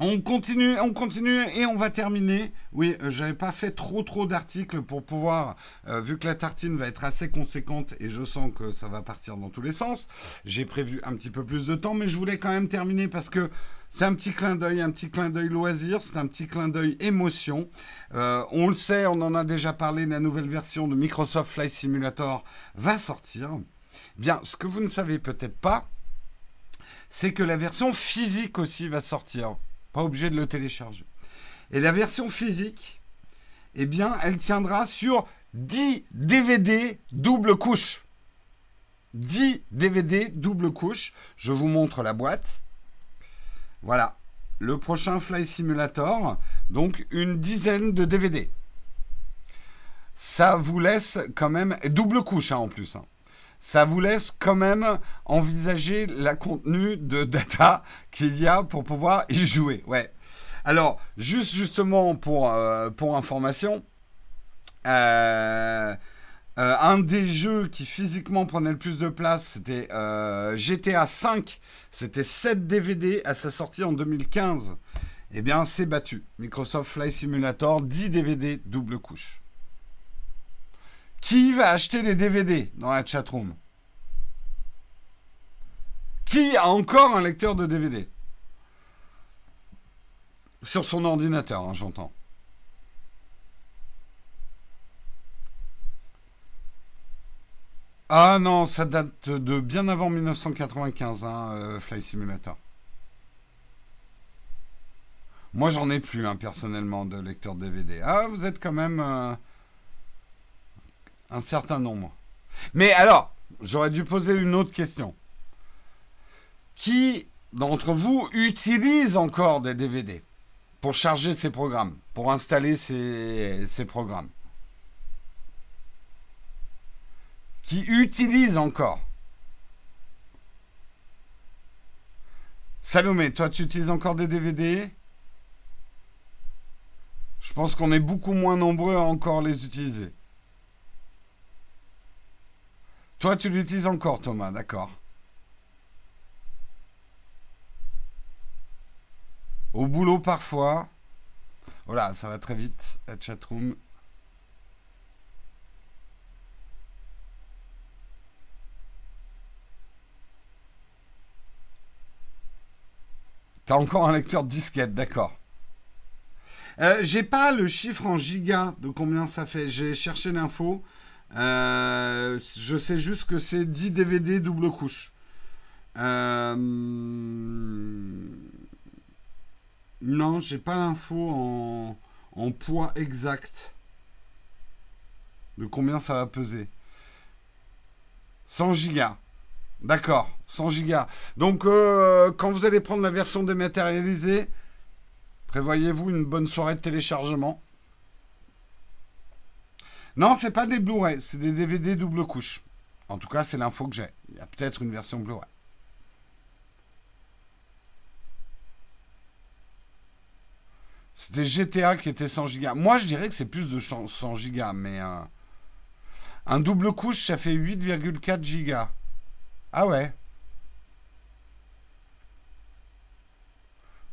on continue, on continue et on va terminer. Oui, euh, j'avais pas fait trop trop d'articles pour pouvoir, euh, vu que la tartine va être assez conséquente et je sens que ça va partir dans tous les sens. J'ai prévu un petit peu plus de temps, mais je voulais quand même terminer parce que c'est un petit clin d'œil, un petit clin d'œil loisir, c'est un petit clin d'œil émotion. on le sait, on en a déjà parlé, la nouvelle version de Microsoft Flight Simulator va sortir. Bien, ce que vous ne savez peut-être pas, c'est que la version physique aussi va sortir. Pas obligé de le télécharger. Et la version physique, eh bien, elle tiendra sur 10 DVD double couche. 10 DVD double couche. Je vous montre la boîte. Voilà. Le prochain Fly Simulator, donc une dizaine de DVD. Ça vous laisse quand même double couche hein, en plus. Hein ça vous laisse quand même envisager la contenu de data qu'il y a pour pouvoir y jouer. Ouais. Alors, juste justement pour, euh, information, euh, euh, un des jeux qui physiquement prenait le plus de place, c'était GTA V. C'était 7 DVD à sa sortie en 2015. Eh bien, c'est battu. Microsoft Flight Simulator, 10 DVD double couche. Qui va acheter des DVD dans la chatroom? Qui a encore un lecteur de DVD Sur son ordinateur, hein, j'entends. Ah non, ça date de bien avant 1995, hein, euh, Fly Simulator. Moi, j'en ai plus, hein, personnellement, de lecteur DVD. Ah, vous êtes quand même... Euh, un certain nombre. Mais alors, j'aurais dû poser une autre question. Qui d'entre vous utilise encore des DVD pour charger ses programmes, pour installer ses, programmes? Qui utilise encore? Salomé, toi tu utilises encore des DVD Je pense qu'on est beaucoup moins nombreux à encore les utiliser. Toi, tu l'utilises encore, Thomas, d'accord. Au boulot, parfois. Voilà, ça va très vite, la chatroom. T'as encore un lecteur de disquette, d'accord. Euh, j'ai pas le chiffre en giga de combien ça fait. J'ai cherché l'info. Euh, je sais juste que c'est 10 DVD double couche. Euh, non, j'ai pas l'info en, poids exact de combien ça va peser. 100 gigas. D'accord, 100 gigas. Donc, euh, quand vous allez prendre la version dématérialisée, prévoyez-vous une bonne soirée de téléchargement. Non, c'est pas des Blu-ray, c'est des DVD double couche. En tout cas, c'est l'info que j'ai. Il y a peut-être une version Blu-ray. C'était GTA qui était 100 Go. Moi, je dirais que c'est plus de 100 Go, mais euh, un double couche, ça fait 8,4 Go. Ah ouais.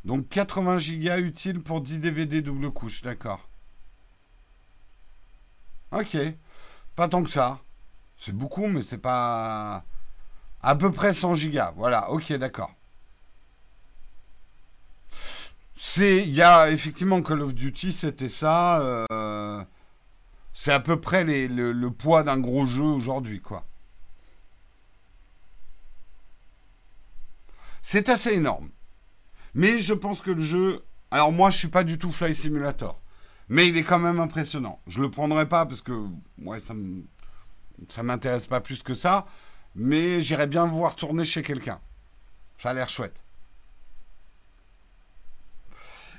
Donc 80 Go utiles pour 10 DVD double couche, d'accord. Ok. Pas tant que ça. C'est beaucoup, mais c'est pas. À peu près 100 gigas. Voilà, ok, d'accord. C'est. Il y a effectivement Call of Duty, c'était ça. Euh, c'est à peu près le, poids d'un gros jeu aujourd'hui, quoi. C'est assez énorme. Mais je pense que le jeu. Alors moi, je suis pas du tout Fly Simulator. Mais il est quand même impressionnant. Je le prendrai pas parce que ça ne m'intéresse pas plus que ça. Mais j'irais bien voir tourner chez quelqu'un. Ça a l'air chouette.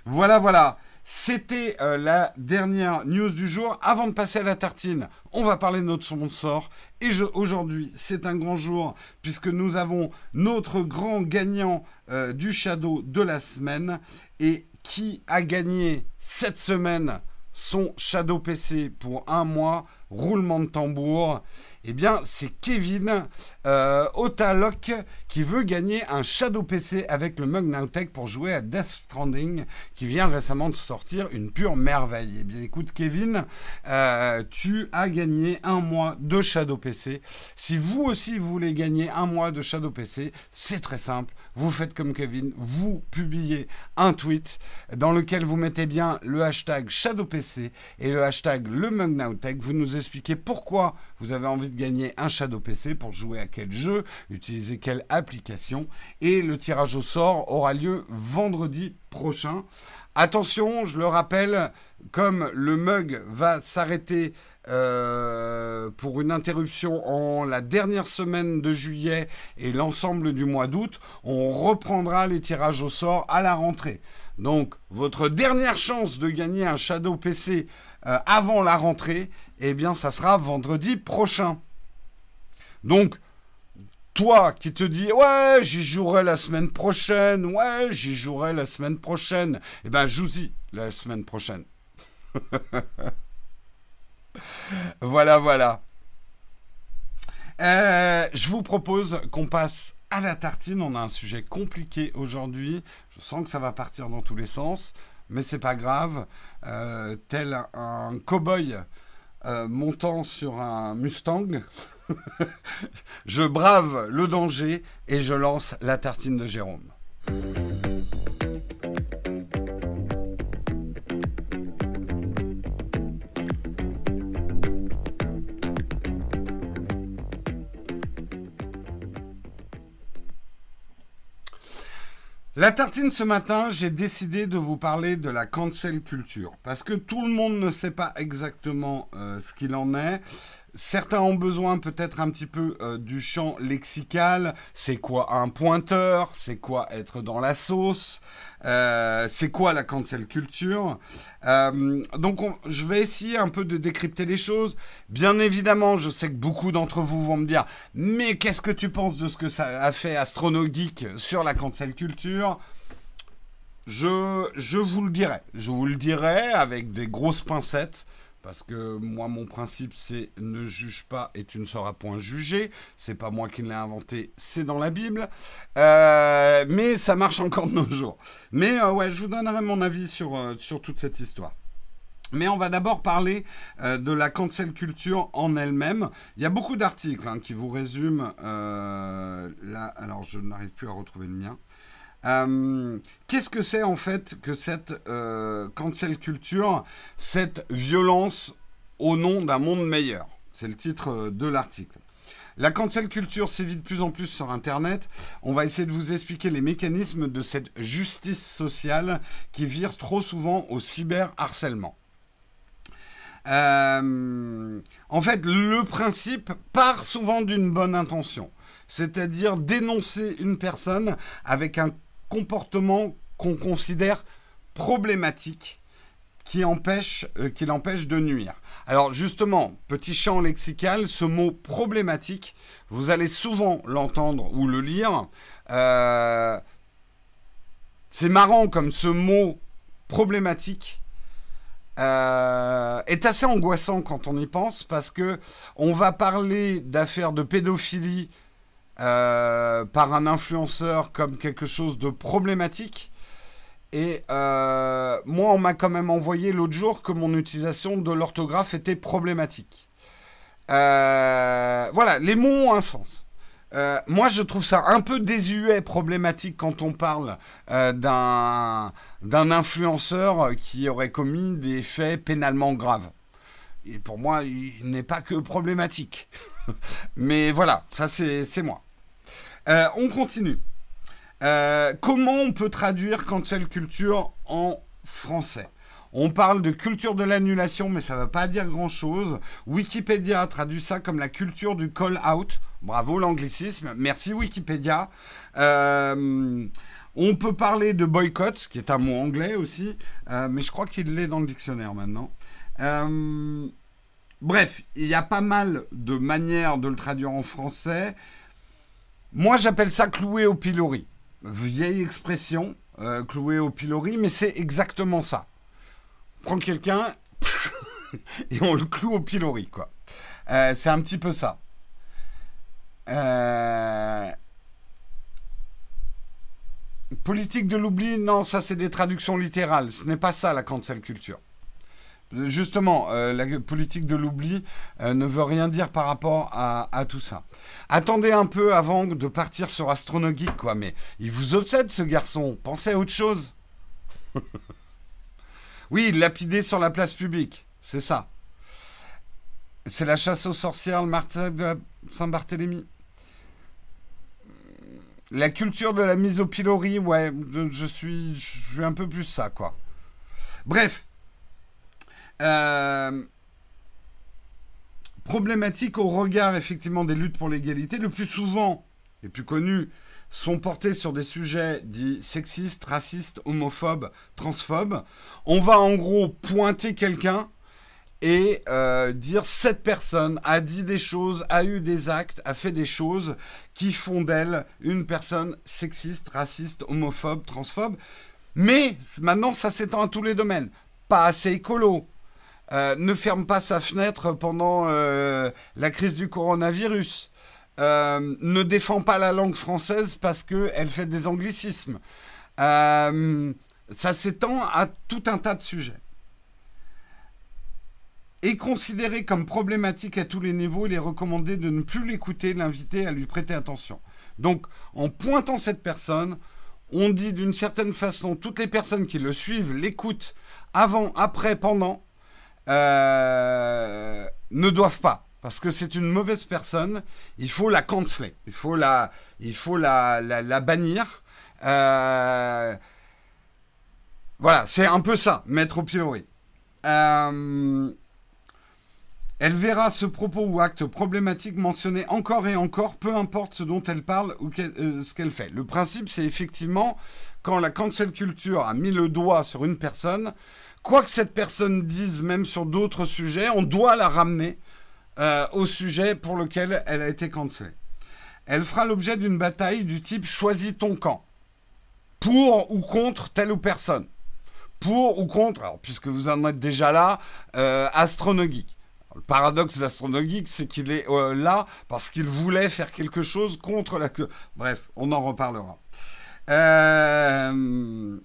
Voilà, voilà. C'était euh, la dernière news du jour. Avant de passer à la tartine, on va parler de notre sponsor. Et aujourd'hui, c'est un grand jour puisque nous avons notre grand gagnant euh, du Shadow de la semaine. Et qui a gagné cette semaine son Shadow PC pour un mois? Roulement de tambour eh bien, c'est Kevin euh, Otaloc qui veut gagner un Shadow PC avec le Mug Nowtech pour jouer à Death Stranding, qui vient récemment de sortir une pure merveille. Eh bien, écoute, Kevin, euh, tu as gagné un mois de Shadow PC. Si vous aussi voulez gagner un mois de Shadow PC, c'est très simple. Vous faites comme Kevin, vous publiez un tweet dans lequel vous mettez bien le hashtag Shadow PC et le hashtag le Mug Nowtech. Vous nous expliquez pourquoi vous avez envie de gagner un Shadow PC pour jouer à quel jeu, utiliser quelle application. Et le tirage au sort aura lieu vendredi prochain. Attention, je le rappelle, comme le mug va s'arrêter euh, pour une interruption en la dernière semaine de juillet et l'ensemble du mois d'août, on reprendra les tirages au sort à la rentrée. Donc, votre dernière chance de gagner un Shadow PC euh, avant la rentrée, eh bien, ça sera vendredi prochain. Donc, toi qui te dis ouais j'y jouerai la semaine prochaine, ouais j'y jouerai la semaine prochaine, eh ben joue-y la semaine prochaine. voilà voilà. Euh, je vous propose qu'on passe à la tartine. On a un sujet compliqué aujourd'hui. Je sens que ça va partir dans tous les sens, mais c'est pas grave. Euh, tel un cow-boy euh, montant sur un Mustang. je brave le danger et je lance la tartine de Jérôme. La tartine ce matin, j'ai décidé de vous parler de la cancel culture parce que tout le monde ne sait pas exactement euh, ce qu'il en est. Certains ont besoin peut-être un petit peu euh, du champ lexical. C'est quoi un pointeur? C'est quoi être dans la sauce? Euh, C'est quoi la cancel culture? Euh, Donc je vais essayer un peu de décrypter les choses. Bien évidemment, je sais que beaucoup d'entre vous vont me dire mais qu'est-ce que tu penses de ce que ça a fait Astrono Geek sur la cancel culture? Je, je vous le dirai. Je vous le dirai avec des grosses pincettes. Parce que moi, mon principe, c'est ne juge pas et tu ne seras point jugé. C'est pas moi qui l'ai inventé, c'est dans la Bible. Euh, mais ça marche encore de nos jours. Mais euh, ouais, je vous donnerai mon avis sur, euh, sur toute cette histoire. Mais on va d'abord parler de la cancel culture en elle-même. Il y a beaucoup d'articles hein, qui vous résument. là, alors, je n'arrive plus à retrouver le mien. Euh, qu'est-ce que c'est en fait que cette euh, cancel culture, cette violence au nom d'un monde meilleur? C'est le titre de l'article. La cancel culture sévit de plus en plus sur Internet. On va essayer de vous expliquer les mécanismes de cette justice sociale qui vire trop souvent au cyberharcèlement. Euh, en fait, le principe part souvent d'une bonne intention, c'est-à-dire dénoncer une personne avec un comportement qu'on considère problématique qui empêche, euh, qui l'empêche de nuire. Alors justement, petit champ lexical, ce mot problématique, vous allez souvent l'entendre ou le lire. Euh, c'est marrant comme ce mot problématique euh, est assez angoissant quand on y pense parce que on va parler d'affaires de pédophilie euh, par un influenceur comme quelque chose de problématique. Et euh, moi, on m'a quand même envoyé l'autre jour que mon utilisation de l'orthographe était problématique. Euh, voilà, les mots ont un sens. moi, je trouve ça un peu désuet, problématique quand on parle d'un d'un influenceur qui aurait commis des faits pénalement graves. Et pour moi, il n'est pas que problématique. Mais voilà, ça c'est moi. Euh, on continue. Euh, comment on peut traduire cancel culture en français? On parle de culture de l'annulation, mais ça ne veut pas dire grand-chose. Wikipédia traduit ça comme la culture du call-out. Bravo l'anglicisme. Merci Wikipédia. Euh, On peut parler de boycott, qui est un mot anglais aussi, mais je crois qu'il l'est dans le dictionnaire maintenant. Bref, il y a pas mal de manières de le traduire en français. Moi, j'appelle ça clouer au pilori. Vieille expression, euh, clouer au pilori, mais c'est exactement ça. On prend quelqu'un et on le cloue au pilori, quoi. c'est un petit peu ça. Euh, politique de l'oubli, non, ça c'est des traductions littérales. Ce n'est pas ça la cancel culture. Justement, euh, la politique de l'oubli euh, ne veut rien dire par rapport à, tout ça. Attendez un peu avant de partir sur Astronogeek, quoi. Mais il vous obsède, ce garçon. Pensez à autre chose. oui, lapidé sur la place publique. C'est ça. C'est la chasse aux sorcières, le martyr de Saint-Barthélemy. La culture de la mise au pilori, ouais, je, suis, je suis un peu plus ça, quoi. Bref. Euh, problématique au regard, effectivement, des luttes pour l'égalité. Le plus souvent, les plus connus, sont portés sur des sujets dits sexistes, racistes, homophobes, transphobes. On va en gros pointer quelqu'un et euh, dire cette personne a dit des choses, a eu des actes, a fait des choses qui font d'elle une personne sexiste, raciste, homophobe, transphobe. Mais maintenant, ça s'étend à tous les domaines. Pas assez écolo. Euh, ne ferme pas sa fenêtre pendant euh, la crise du coronavirus. ne défend pas la langue française parce qu'elle fait des anglicismes. ça s'étend à tout un tas de sujets est considéré comme problématique à tous les niveaux, il est recommandé de ne plus l'écouter, l'inviter à lui prêter attention. Donc, en pointant cette personne, on dit d'une certaine façon, toutes les personnes qui le suivent, l'écoutent avant, après, pendant, euh, ne doivent pas. Parce que c'est une mauvaise personne, il faut la canceler, il faut la, il faut la, la, bannir. Euh, voilà, c'est un peu ça, mettre au pilori. Euh, elle verra ce propos ou acte problématique mentionné encore et encore, peu importe ce dont elle parle ou ce qu'elle fait. Le principe, c'est effectivement, quand la cancel culture a mis le doigt sur une personne, quoi que cette personne dise, même sur d'autres sujets, on doit la ramener euh, au sujet pour lequel elle a été cancellée. Elle fera l'objet d'une bataille du type choisis ton camp. Pour ou contre telle ou personne. Pour ou contre, alors puisque vous en êtes déjà là, euh, le paradoxe d'Astronogeek, c'est qu'il est, euh, là parce qu'il voulait faire quelque chose contre la... Bref, on en reparlera. Euh,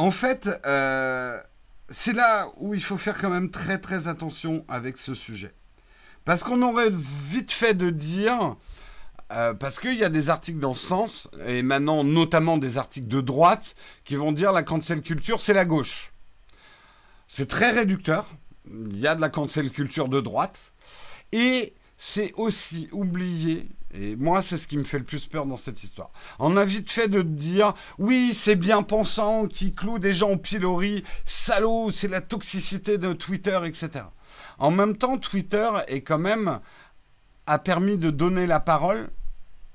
en fait, euh, c'est là où il faut faire quand même très très attention avec ce sujet. Parce qu'on aurait vite fait de dire, parce qu'il y a des articles dans ce sens, et maintenant notamment des articles de droite, qui vont dire la cancel culture, c'est la gauche. C'est très réducteur, il y a de la cancel culture de droite. Et c'est aussi oublié, et moi c'est ce qui me fait le plus peur dans cette histoire. On a vite fait de dire, oui c'est bien pensant qui cloue des gens au pilori, salaud, c'est la toxicité de Twitter, etc. En même temps, Twitter est quand même a permis de donner la parole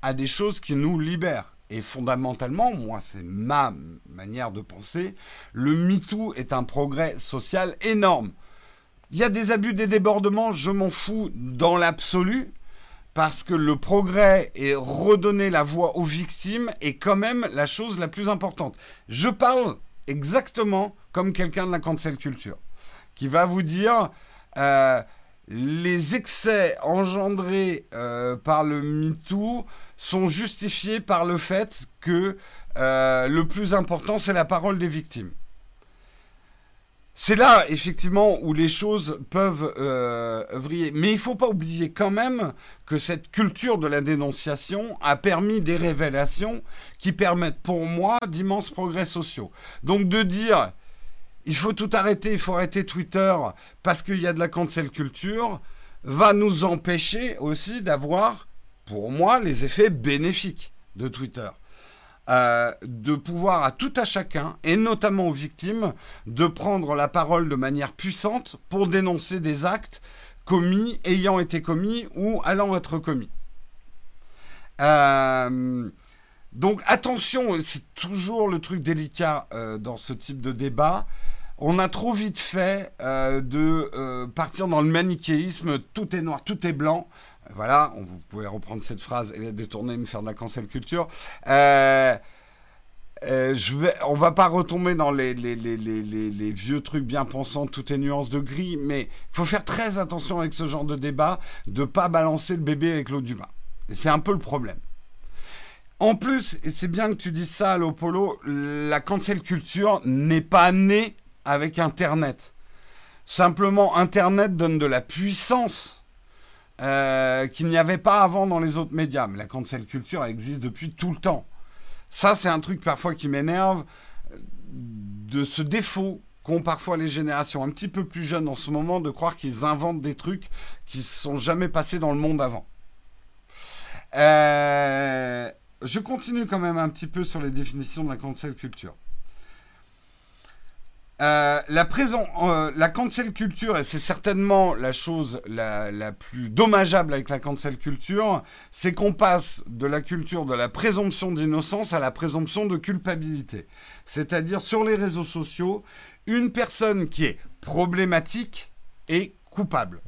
à des choses qui nous libèrent. Et fondamentalement, moi, c'est ma manière de penser, le MeToo est un progrès social énorme. Il y a des abus, des débordements, je m'en fous dans l'absolu, parce que le progrès et redonner la voix aux victimes est quand même la chose la plus importante. Je parle exactement comme quelqu'un de la cancel culture, qui va vous dire euh, les excès engendrés euh, par le MeToo sont justifiés par le fait que euh, le plus important, c'est la parole des victimes. C'est là, effectivement, où les choses peuvent euh, vriller. Mais il ne faut pas oublier quand même que cette culture de la dénonciation a permis des révélations qui permettent pour moi d'immenses progrès sociaux. Donc de dire, il faut tout arrêter, il faut arrêter Twitter parce qu'il y a de la cancel culture, va nous empêcher aussi d'avoir, pour moi, les effets bénéfiques de Twitter. Euh, de pouvoir à tout à chacun, et notamment aux victimes, de prendre la parole de manière puissante pour dénoncer des actes commis, ayant été commis ou allant être commis. Euh, Donc attention, c'est toujours le truc délicat euh, dans ce type de débat. On a trop vite fait de partir dans le manichéisme, tout est noir, tout est blanc. Voilà, vous pouvez reprendre cette phrase et la détourner, me faire de la cancel culture. je vais, on va pas retomber dans les, les, vieux trucs bien pensants, tout est nuances de gris, mais il faut faire très attention avec ce genre de débat, de pas balancer le bébé avec l'eau du bain. C'est un peu le problème. En plus, et c'est bien que tu dises ça, Polo, la cancel culture n'est pas née avec Internet. Simplement, Internet donne de la puissance euh, qu'il n'y avait pas avant dans les autres médias. Mais la cancel culture existe depuis tout le temps. Ça, c'est un truc parfois qui m'énerve de ce défaut qu'ont parfois les générations un petit peu plus jeunes en ce moment de croire qu'ils inventent des trucs qui ne sont jamais passés dans le monde avant. Euh, je continue quand même un petit peu sur les définitions de la cancel culture. Euh, la, euh, la cancel culture, et c'est certainement la chose la, la, plus dommageable avec la cancel culture, c'est qu'on passe de la culture de la présomption d'innocence à la présomption de culpabilité. C'est-à-dire sur les réseaux sociaux, une personne qui est problématique est coupable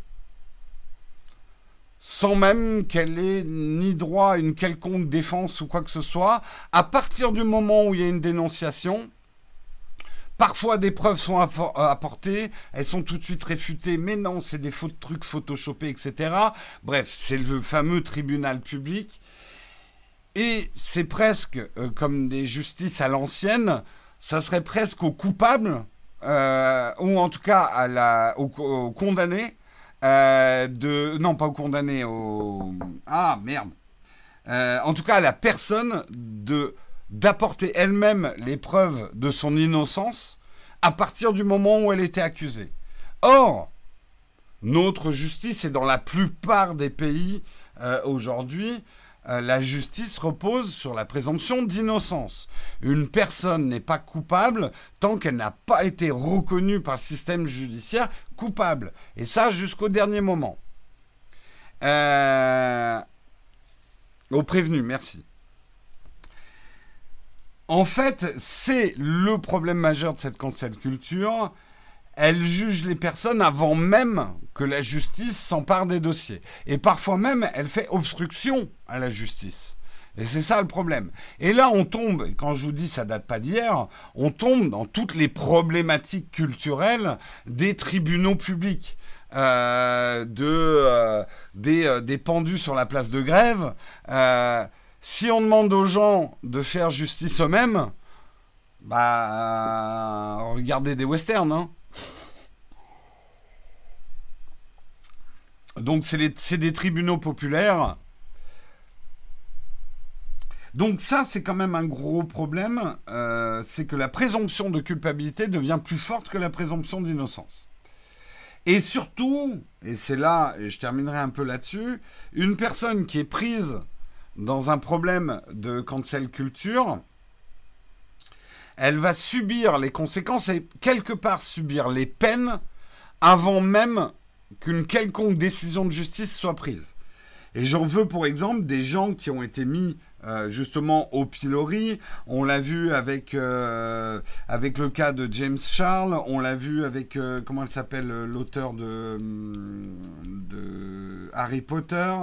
sans même qu'elle ait ni droit à une quelconque défense ou quoi que ce soit, à partir du moment où il y a une dénonciation, Parfois, des preuves sont euh, apportées, elles sont tout de suite réfutées, mais non, c'est des faux trucs photoshopés, etc. Bref, c'est le fameux tribunal public. Et c'est presque euh, comme des justices à l'ancienne, ça serait presque au coupable, euh, ou en tout cas à la, au condamné, euh, de non pas au condamné, au ah merde. En tout cas, à la personne de d'apporter elle-même les preuves de son innocence à partir du moment où elle était accusée. Or, notre justice est dans la plupart des pays euh, aujourd'hui euh, la justice repose sur la présomption d'innocence. Une personne n'est pas coupable tant qu'elle n'a pas été reconnue par le système judiciaire coupable. Et ça jusqu'au dernier moment. Euh, au prévenu, merci. En fait, c'est le problème majeur de cette cancel culture elle juge les personnes avant même que la justice s'empare des dossiers. Et parfois même, elle fait obstruction à la justice. Et c'est ça le problème. Et là, on tombe, quand je vous dis ça date pas d'hier, on tombe dans toutes les problématiques culturelles des tribunaux publics. Euh, de, euh, des, euh, des, pendus sur la place de grève. Si on demande aux gens de faire justice eux-mêmes, bah, regardez des westerns, hein. Donc c'est des tribunaux populaires. Donc ça, c'est quand même un gros problème, euh, c'est que la présomption de culpabilité devient plus forte que la présomption d'innocence. Et surtout, et c'est là, et je terminerai un peu là-dessus, une personne qui est prise dans un problème de cancel culture, elle va subir les conséquences et quelque part subir les peines avant même qu'une quelconque décision de justice soit prise. Et j'en veux pour exemple des gens qui ont été mis euh, justement au pilori. On l'a vu avec, euh, avec le cas de James Charles, on l'a vu avec, euh, comment elle s'appelle, l'auteur de, de Harry Potter.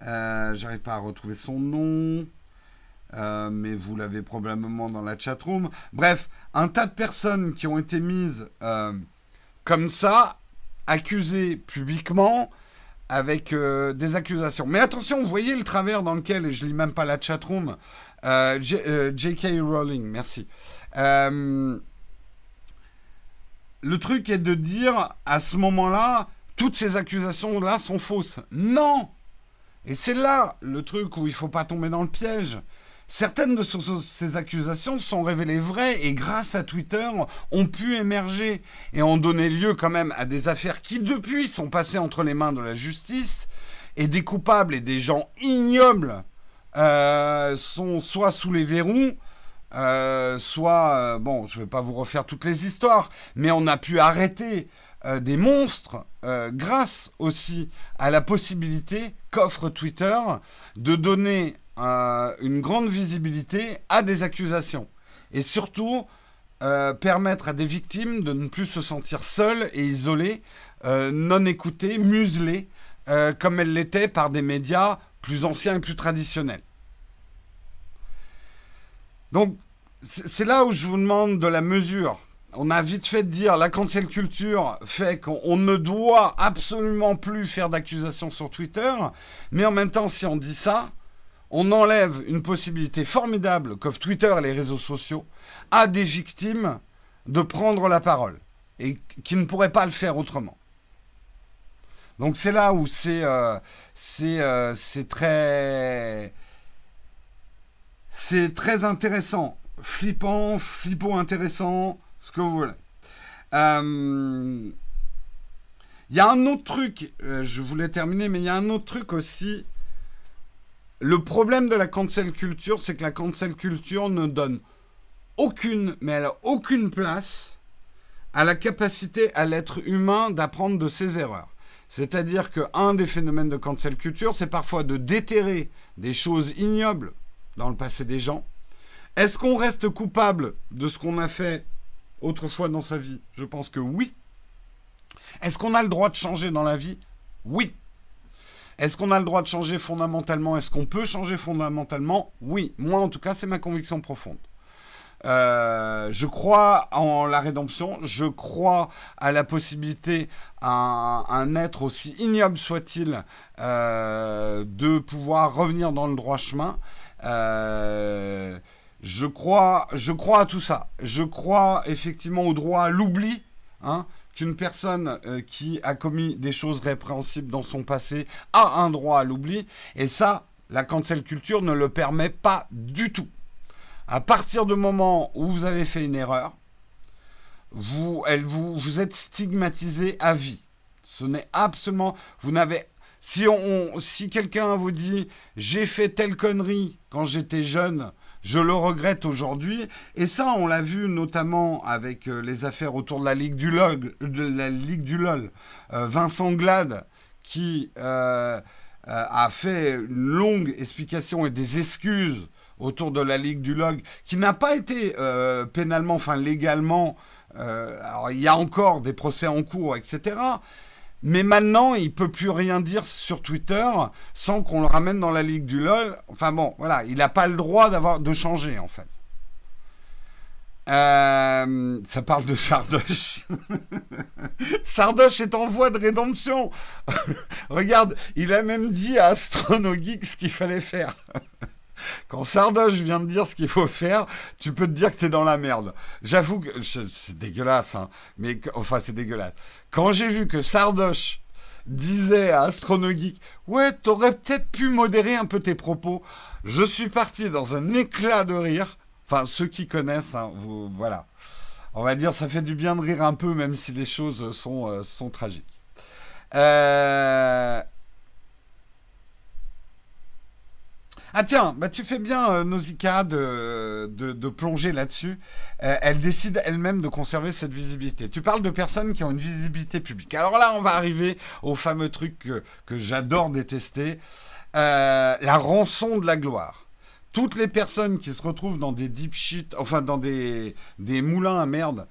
J'arrive pas à retrouver son nom. mais vous l'avez probablement dans la chatroom. Bref, un tas de personnes qui ont été mises comme ça accusé publiquement avec euh, des accusations. Mais attention, vous voyez le travers dans lequel, et je lis même pas la chatroom, euh, J.K. Euh, Rowling, merci. Euh, le truc est de dire, à ce moment-là, toutes ces accusations-là sont fausses. Non Et c'est là le truc où il faut pas tomber dans le piège. Certaines de ces accusations sont révélées vraies et grâce à Twitter ont pu émerger et ont donné lieu quand même à des affaires qui depuis sont passées entre les mains de la justice et des coupables et des gens ignobles euh, sont soit sous les verrous, euh, soit, euh, bon, je ne vais pas vous refaire toutes les histoires, mais on a pu arrêter des monstres grâce aussi à la possibilité qu'offre Twitter de donner euh, une grande visibilité à des accusations. Et surtout, euh, permettre à des victimes de ne plus se sentir seules et isolées, euh, non écoutées, muselées, comme elles l'étaient par des médias plus anciens et plus traditionnels. Donc, c'est là où je vous demande de la mesure on a vite fait de dire la cancel culture fait qu'on ne doit absolument plus faire d'accusations sur Twitter, mais en même temps, si on dit ça, on enlève une possibilité formidable qu'offrent Twitter et les réseaux sociaux à des victimes de prendre la parole et qui ne pourraient pas le faire autrement. Donc c'est là où c'est euh, euh, très c'est très intéressant, flippant, flippant intéressant ce que vous voulez. Euh, il y a un autre truc, euh, je voulais terminer, mais il y a un autre truc aussi. Le problème de la cancel culture, c'est que la cancel culture ne donne aucune, mais elle a aucune place à la capacité à l'être humain d'apprendre de ses erreurs. C'est-à-dire qu'un des phénomènes de cancel culture, c'est parfois de déterrer des choses ignobles dans le passé des gens. Est-ce qu'on reste coupable de ce qu'on a fait autrefois dans sa vie Je pense que oui. Est-ce qu'on a le droit de changer dans la vie? Oui. Est-ce qu'on a le droit de changer fondamentalement? Est-ce qu'on peut changer fondamentalement? Oui. Moi, en tout cas, c'est ma conviction profonde. Euh, je crois en la rédemption, je crois à la possibilité à un, être aussi ignoble soit-il euh, de pouvoir revenir dans le droit chemin. Euh, je crois, je crois à tout ça. Je crois effectivement au droit à l'oubli, hein, qu'une personne euh, qui a commis des choses répréhensibles dans son passé a un droit à l'oubli. Et ça, la cancel culture ne le permet pas du tout. À partir du moment où vous avez fait une erreur, vous, vous, vous êtes stigmatisé à vie. Ce n'est absolument, vous n'avez si, on, si quelqu'un vous dit j'ai fait telle connerie quand j'étais jeune, je le regrette aujourd'hui. Et ça, on l'a vu notamment avec euh, les affaires autour de la Ligue du LOL. Du LOL. Euh, Vincent Glade, qui euh, a fait une longue explication et des excuses autour de la Ligue du LOL, qui n'a pas été pénalement, enfin légalement. il y a encore des procès en cours, etc. Mais maintenant, il peut plus rien dire sur Twitter sans qu'on le ramène dans la ligue du LOL. Enfin bon, voilà, il n'a pas le droit d'avoir de changer en fait. Euh, ça parle de Sardoche. Sardoche est en voie de rédemption. Regarde, il a même dit à AstronoGeek ce qu'il fallait faire. Quand Sardoche vient de dire ce qu'il faut faire, tu peux te dire que tu es dans la merde. J'avoue que c'est dégueulasse, hein, mais enfin c'est dégueulasse. Quand j'ai vu que Sardoche disait à Astronogeek, ouais, t'aurais peut-être pu modérer un peu tes propos, je suis parti dans un éclat de rire. Enfin, ceux qui connaissent, hein, voilà. On va dire, ça fait du bien de rire un peu, même si les choses sont, euh, sont tragiques. Euh, Ah tiens, bah tu fais bien, euh, Nausicaa, de, de, plonger là-dessus. Euh, elle décide elle-même de conserver cette visibilité. Tu parles de personnes qui ont une visibilité publique. Alors là, on va arriver au fameux truc que, j'adore détester, euh, la rançon de la gloire. Toutes les personnes qui se retrouvent dans des deep shit, enfin dans des, des moulins à merde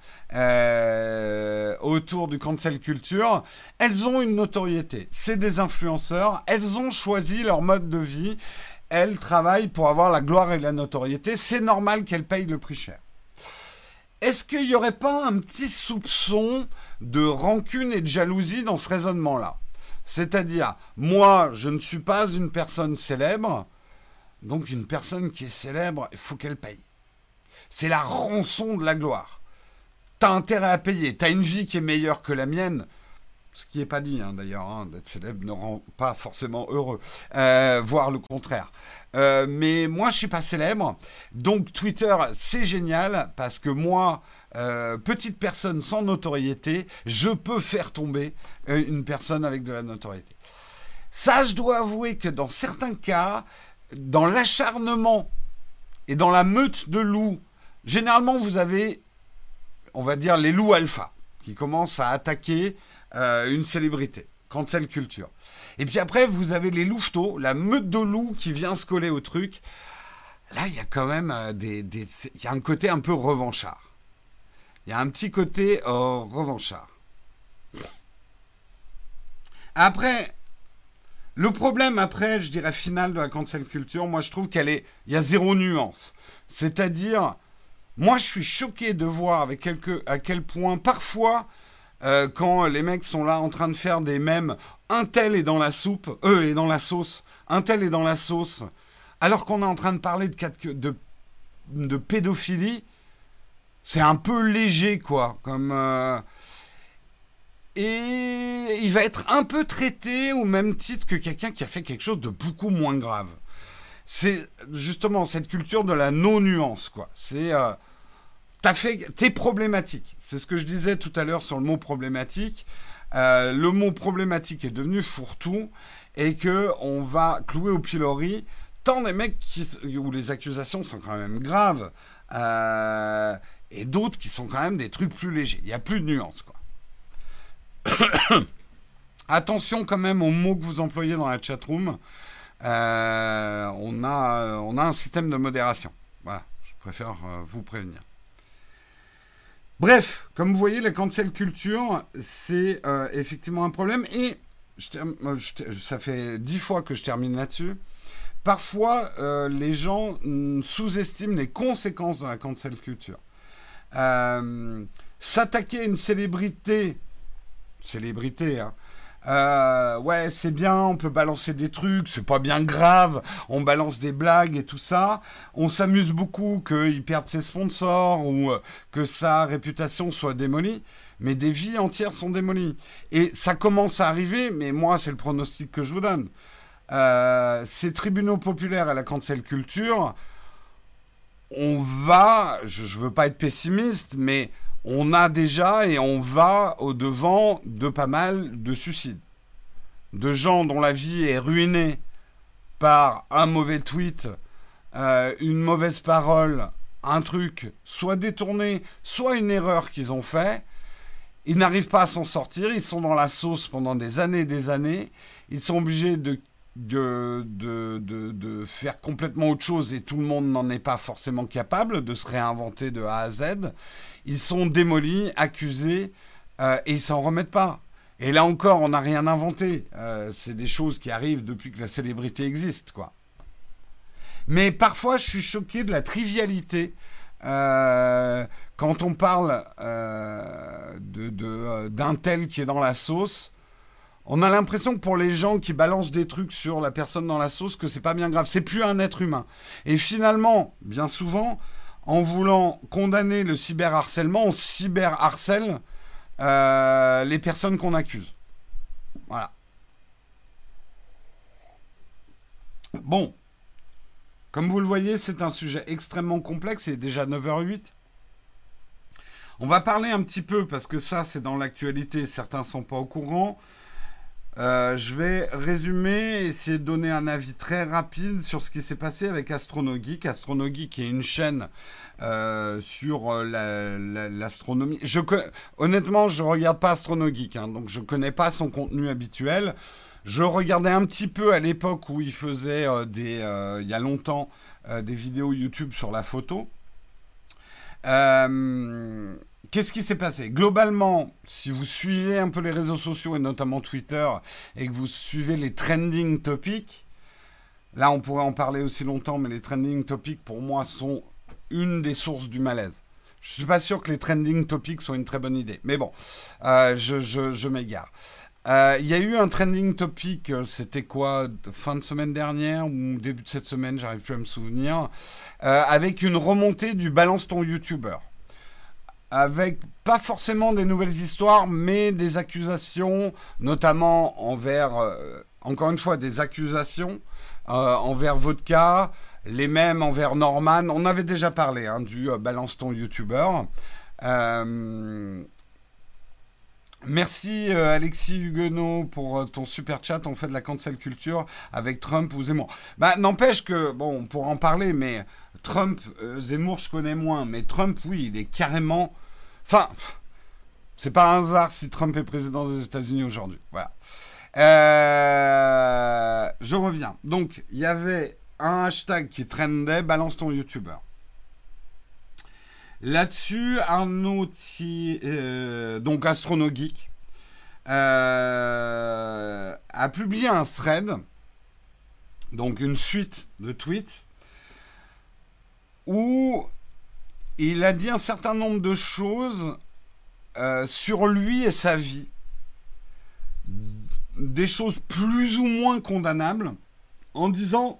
autour du cancel culture, elles ont une notoriété. C'est des influenceurs, elles ont choisi leur mode de vie, elle travaille pour avoir la gloire et la notoriété. C'est normal qu'elle paye le prix cher. Est-ce qu'il n'y aurait pas un petit soupçon de rancune et de jalousie dans ce raisonnement-là? C'est-à-dire, moi, je ne suis pas une personne célèbre, donc une personne qui est célèbre, il faut qu'elle paye. C'est la rançon de la gloire. T'as intérêt à payer. T'as une vie qui est meilleure que la mienne ce qui n'est pas dit hein, d'ailleurs, hein, d'être célèbre ne rend pas forcément heureux, euh, voire le contraire. Euh, mais moi, je suis pas célèbre, donc Twitter, c'est génial parce que moi, euh, petite personne sans notoriété, je peux faire tomber une personne avec de la notoriété. Ça, je dois avouer que dans certains cas, dans l'acharnement et dans la meute de loups, généralement, vous avez, on va dire, les loups alpha qui commencent à attaquer euh, une célébrité. cancel culture. Et puis après, vous avez les louveteaux, la meute de loups qui vient se coller au truc. Là, il y a quand même euh, des, il y a un côté un peu revanchard. Il y a un petit côté euh, revanchard. Après, le problème après, je dirais final de la cancel culture, moi je trouve qu'elle est, il y a zéro nuance. C'est-à-dire, moi je suis choqué de voir avec à quel point parfois, euh, quand les mecs sont là en train de faire des mèmes, un tel est dans la soupe, eux est dans la sauce, un tel est dans la sauce, alors qu'on est en train de parler de, de, pédophilie, c'est un peu léger quoi, comme. Euh, et il va être un peu traité au même titre que quelqu'un qui a fait quelque chose de beaucoup moins grave. C'est justement cette culture de la non-nuance, quoi. C'est. Euh, t'as fait. T'es problématique. C'est ce que je disais tout à l'heure sur le mot problématique. Euh, le mot problématique est devenu fourre-tout et que on va clouer au pilori tant des mecs où les accusations sont quand même graves euh, et d'autres qui sont quand même des trucs plus légers. Il n'y a plus de nuance, quoi. Attention quand même aux mots que vous employez dans la chatroom. Euh, on, a, on a un système de modération. Voilà, je préfère vous prévenir. Bref, comme vous voyez, la cancel culture, c'est euh, effectivement un problème. Et ça fait dix fois que je termine là-dessus. Parfois, les gens sous-estiment les conséquences de la cancel culture. S'attaquer à une célébrité célébrité. Hein. Euh, ouais, c'est bien, on peut balancer des trucs, c'est pas bien grave, on balance des blagues et tout ça. On s'amuse beaucoup qu'il perde ses sponsors ou euh, que sa réputation soit démolie, mais des vies entières sont démolies. Et ça commence à arriver, mais moi, c'est le pronostic que je vous donne. Euh, ces tribunaux populaires à la cancel culture, on va, je, je veux pas être pessimiste, mais on a déjà et on va au-devant de pas mal de suicides. De gens dont la vie est ruinée par un mauvais tweet, euh, une mauvaise parole, un truc soit détourné, soit une erreur qu'ils ont fait. Ils n'arrivent pas à s'en sortir, ils sont dans la sauce pendant des années et des années. Ils sont obligés de de, de, faire complètement autre chose et tout le monde n'en est pas forcément capable de se réinventer de A à Z. Ils sont démolis, accusés euh, et ils s'en remettent pas. Et là encore, on n'a rien inventé. Euh, c'est des choses qui arrivent depuis que la célébrité existe, quoi. Mais parfois, je suis choqué de la trivialité euh, quand on parle d'un tel qui est dans la sauce on a l'impression que pour les gens qui balancent des trucs sur la personne dans la sauce, que c'est pas bien grave. C'est plus un être humain. Et finalement, bien souvent, en voulant condamner le cyberharcèlement, on cyberharcèle euh, les personnes qu'on accuse. Voilà. Bon. Comme vous le voyez, c'est un sujet extrêmement complexe. C'est déjà 9h08. On va parler un petit peu, parce que ça, c'est dans l'actualité. Certains ne sont pas au courant. Euh, je vais résumer, essayer de donner un avis très rapide sur ce qui s'est passé avec Astronogeek. Astronogeek est une chaîne euh, sur euh, l'astronomie. honnêtement, je regarde pas Astronogeek, hein, donc je connais pas son contenu habituel. Je regardais un petit peu à l'époque où il faisait des, il y a longtemps, des vidéos YouTube sur la photo. Qu'est-ce qui s'est passé? Globalement, si vous suivez un peu les réseaux sociaux et notamment Twitter et que vous suivez les trending topics, là on pourrait en parler aussi longtemps, mais les trending topics pour moi sont une des sources du malaise. Je ne suis pas sûr que les trending topics soient une très bonne idée, mais bon, euh, je, m'égare. Euh, il y a eu un trending topic, euh, c'était quoi, fin de semaine dernière ou début de cette semaine, j'arrive plus à me souvenir, avec une remontée du balance ton YouTuber avec pas forcément des nouvelles histoires, mais des accusations, notamment envers, euh, encore une fois, des accusations euh, envers Vodka, les mêmes envers Norman. On avait déjà parlé hein, du euh, balance ton YouTuber. Merci Alexis Huguenot pour ton super chat. On fait de la cancel culture avec Trump ou Zemmour. Bah, n'empêche que, bon, on pourra en parler, mais Trump, euh, Zemmour, je connais moins, mais Trump, oui, il est carrément. Enfin, c'est pas un hasard si Trump est président des États-Unis aujourd'hui. Voilà. Euh, je reviens. Donc, il y avait un hashtag qui trendait, balance ton youtubeur. Là-dessus, outil, euh, donc Astronogeek, euh, a publié un thread, donc une suite de tweets, où il a dit un certain nombre de choses euh, sur lui et sa vie. Des choses plus ou moins condamnables, en disant,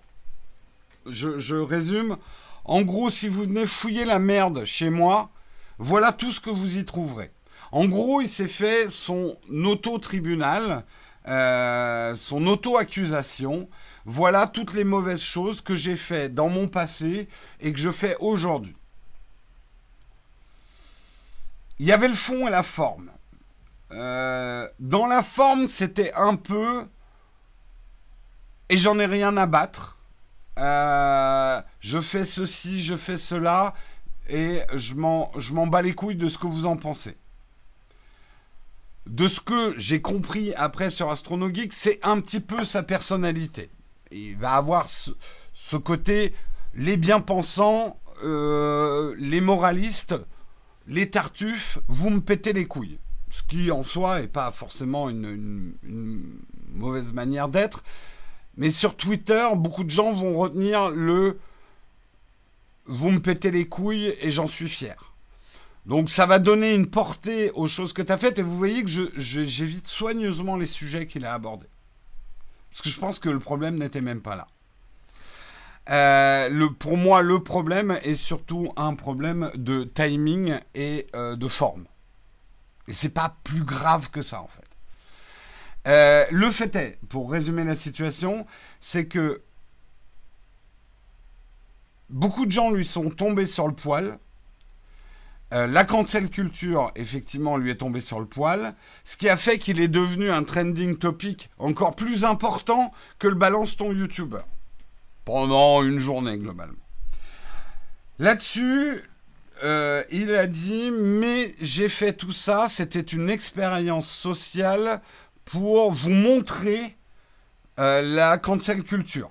je résume, en gros, si vous venez fouiller la merde chez moi, voilà tout ce que vous y trouverez. En gros, il s'est fait son auto-tribunal, euh, son auto-accusation. Voilà toutes les mauvaises choses que j'ai fait dans mon passé et que je fais aujourd'hui. Il y avait le fond et la forme. Euh, dans la forme, c'était un peu et j'en ai rien à battre. Euh, je fais ceci, je fais cela, et je m'en, bats les couilles de ce que vous en pensez. De ce que j'ai compris après sur AstronoGeek, c'est un petit peu sa personnalité. Il va avoir ce, côté, les bien-pensants, euh, les moralistes, les tartuffes, vous me pétez les couilles. Ce qui en soi n'est pas forcément une mauvaise manière d'être, mais sur Twitter, beaucoup de gens vont retenir le vous me pétez les couilles et j'en suis fier. Donc ça va donner une portée aux choses que tu as faites et vous voyez que j'évite soigneusement les sujets qu'il a abordés. Parce que je pense que le problème n'était même pas là. Euh, pour moi, le problème est surtout un problème de timing et euh, de forme. Et c'est pas plus grave que ça en fait. Euh, le fait est, pour résumer la situation, c'est que beaucoup de gens lui sont tombés sur le poil. Euh, la cancel culture, effectivement, lui est tombée sur le poil, ce qui a fait qu'il est devenu un trending topic encore plus important que le balance ton YouTuber. Pendant une journée, globalement. Là-dessus, euh, il a dit, mais j'ai fait tout ça, c'était une expérience sociale pour vous montrer euh, la cancel culture.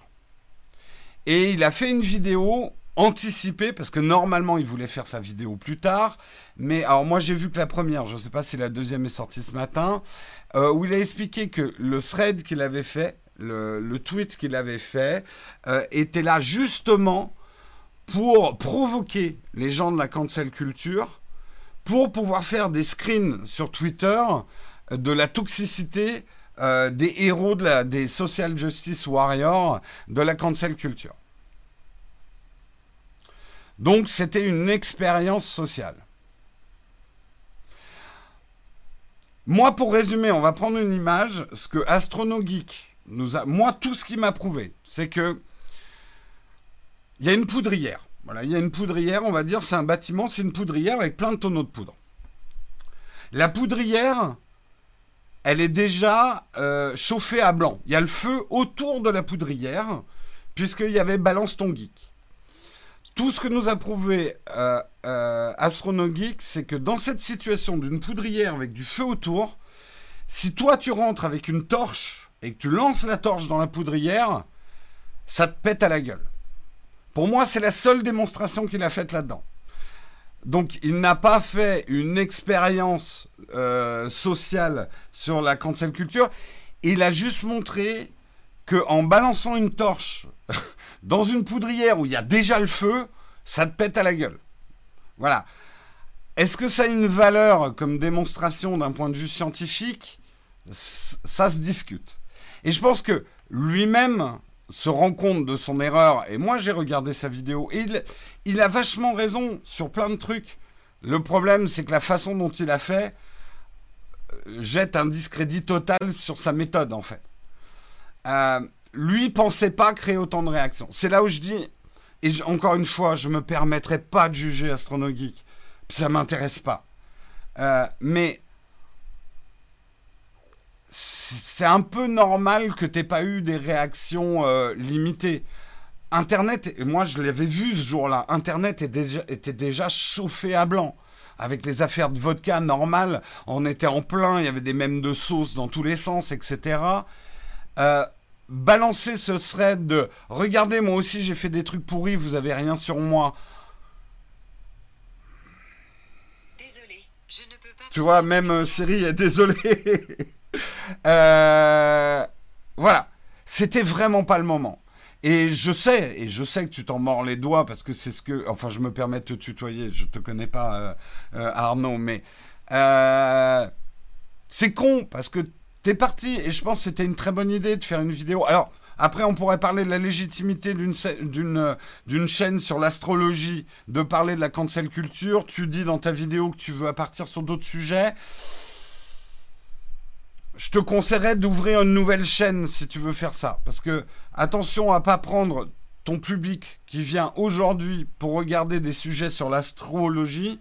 Et il a fait une vidéo anticipée, parce que normalement il voulait faire sa vidéo plus tard. Mais alors moi j'ai vu que la première, je ne sais pas si la deuxième est sortie ce matin, euh, où il a expliqué que le thread qu'il avait fait, le, tweet qu'il avait fait, euh, était là justement pour provoquer les gens de la cancel culture, pour pouvoir faire des screens sur Twitter de la toxicité euh, des héros des social justice warriors de la cancel culture. Donc c'était une expérience sociale. Moi, pour résumer, on va prendre une image. Ce que AstronoGeek nous a. Moi, tout ce qui m'a prouvé, c'est que. Il y a une poudrière. Il y a une poudrière, on va dire, c'est un bâtiment, c'est une poudrière avec plein de tonneaux de poudre. La poudrière, elle est déjà euh, chauffée à blanc. Il y a le feu autour de la poudrière, puisqu'il y avait Balance ton geek. Tout ce que nous a prouvé euh, euh AstronoGeek, c'est que dans cette situation d'une poudrière avec du feu autour, si toi tu rentres avec une torche et que tu lances la torche dans la poudrière, ça te pète à la gueule. Pour moi, c'est la seule démonstration qu'il a faite là-dedans. Donc, il n'a pas fait une expérience euh, sociale sur la cancel culture. Il a juste montré que en balançant une torche dans une poudrière où il y a déjà le feu, ça te pète à la gueule. Voilà. Est-ce que ça a une valeur comme démonstration d'un point de vue scientifique? Ça se discute. Et je pense que lui-même se rend compte de son erreur. Et moi, j'ai regardé sa vidéo. Et il, il a vachement raison sur plein de trucs. Le problème, c'est que la façon dont il a fait euh, jette un discrédit total sur sa méthode, en fait. Euh, lui pensait pas créer autant de réactions. C'est là où je dis, et encore une fois, je me permettrai pas de juger Astronogeek, ça m'intéresse pas. Euh, mais c'est un peu normal que t'aies pas eu des réactions euh, limitées. Internet, et moi je l'avais vu ce jour-là, Internet était déjà, était déjà chauffé à blanc. avec les affaires de vodka normales, on était en plein, il y avait des mèmes de sauce dans tous les sens, etc. Euh, balancer ce thread de regardez, moi aussi j'ai fait des trucs pourris, vous avez rien sur moi. Désolé, je ne peux pas. Tu vois, même euh, Siri est désolé. Euh, voilà, c'était vraiment pas le moment. Et je sais, et je sais que tu t'en mords les doigts parce que c'est ce que, enfin, je me permets de te tutoyer. Je te connais pas, euh, Arnaud, mais c'est con parce que T'es parti, et je pense que c'était une très bonne idée de faire une vidéo. Alors, après, on pourrait parler de la légitimité d'une chaîne sur l'astrologie, de parler de la cancel culture. Tu dis dans ta vidéo que tu veux partir sur d'autres sujets. Je te conseillerais d'ouvrir une nouvelle chaîne si tu veux faire ça. Parce que, attention à pas prendre ton public qui vient aujourd'hui pour regarder des sujets sur l'astrologie,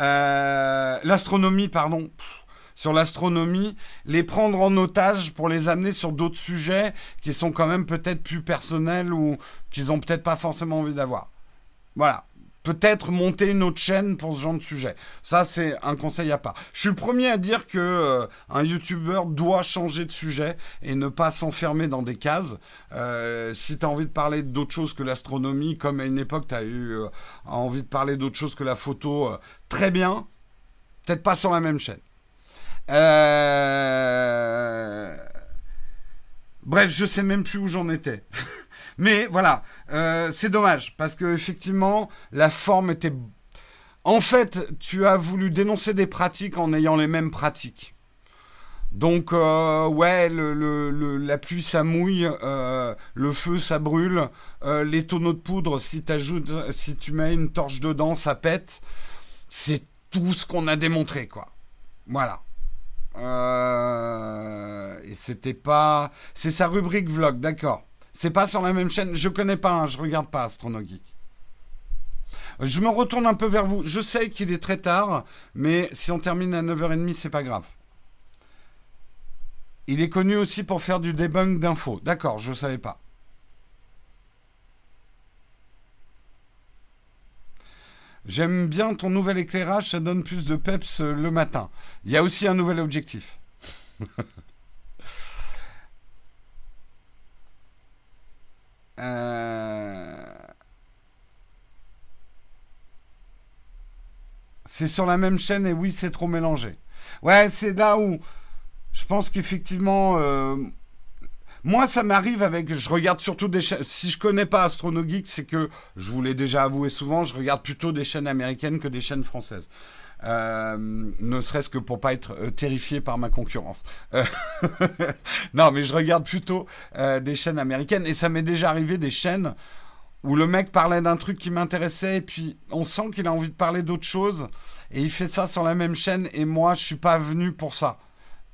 euh, l'astronomie, pardon sur l'astronomie, les prendre en otage pour les amener sur d'autres sujets qui sont quand même peut-être plus personnels ou qu'ils ont peut-être pas forcément envie d'avoir. Voilà. Peut-être monter une autre chaîne pour ce genre de sujet. Ça, c'est un conseil à part. Je suis le premier à dire que euh, un YouTuber doit changer de sujet et ne pas s'enfermer dans des cases. Euh, si tu as envie de parler d'autre chose que l'astronomie, comme à une époque, tu as eu euh, envie de parler d'autre chose que la photo, très bien. Peut-être pas sur la même chaîne. Euh, bref, je sais même plus où j'en étais. Mais voilà, euh, c'est dommage parce que effectivement, la forme était. En fait, tu as voulu dénoncer des pratiques en ayant les mêmes pratiques. Donc, euh, ouais, la pluie ça mouille, le feu ça brûle, les tonneaux de poudre, si, tu mets une torche dedans, ça pète. C'est tout ce qu'on a démontré, quoi. Voilà. Euh, et c'était pas. C'est sa rubrique vlog, d'accord. C'est pas sur la même chaîne. Je connais pas, hein, je regarde pas Astronogeek. Je me retourne un peu vers vous. Je sais qu'il est très tard, mais si on termine à 9h30, c'est pas grave. Il est connu aussi pour faire du debunk d'infos. D'accord, je savais pas. J'aime bien ton nouvel éclairage, ça donne plus de peps euh, le matin. Il y a aussi un nouvel objectif. Euh, c'est sur la même chaîne et oui, c'est trop mélangé. Ouais, c'est là où je pense qu'effectivement, euh, moi, ça m'arrive avec. Je regarde surtout des chaînes. Si je connais pas Astronogeek, c'est que je vous l'ai déjà avoué souvent, je regarde plutôt des chaînes américaines que des chaînes françaises. Euh, ne serait-ce que pour pas être euh, terrifié par ma concurrence. Euh, non, mais je regarde plutôt des chaînes américaines et ça m'est déjà arrivé des chaînes où le mec parlait d'un truc qui m'intéressait et puis on sent qu'il a envie de parler d'autre chose et il fait ça sur la même chaîne et moi je suis pas venu pour ça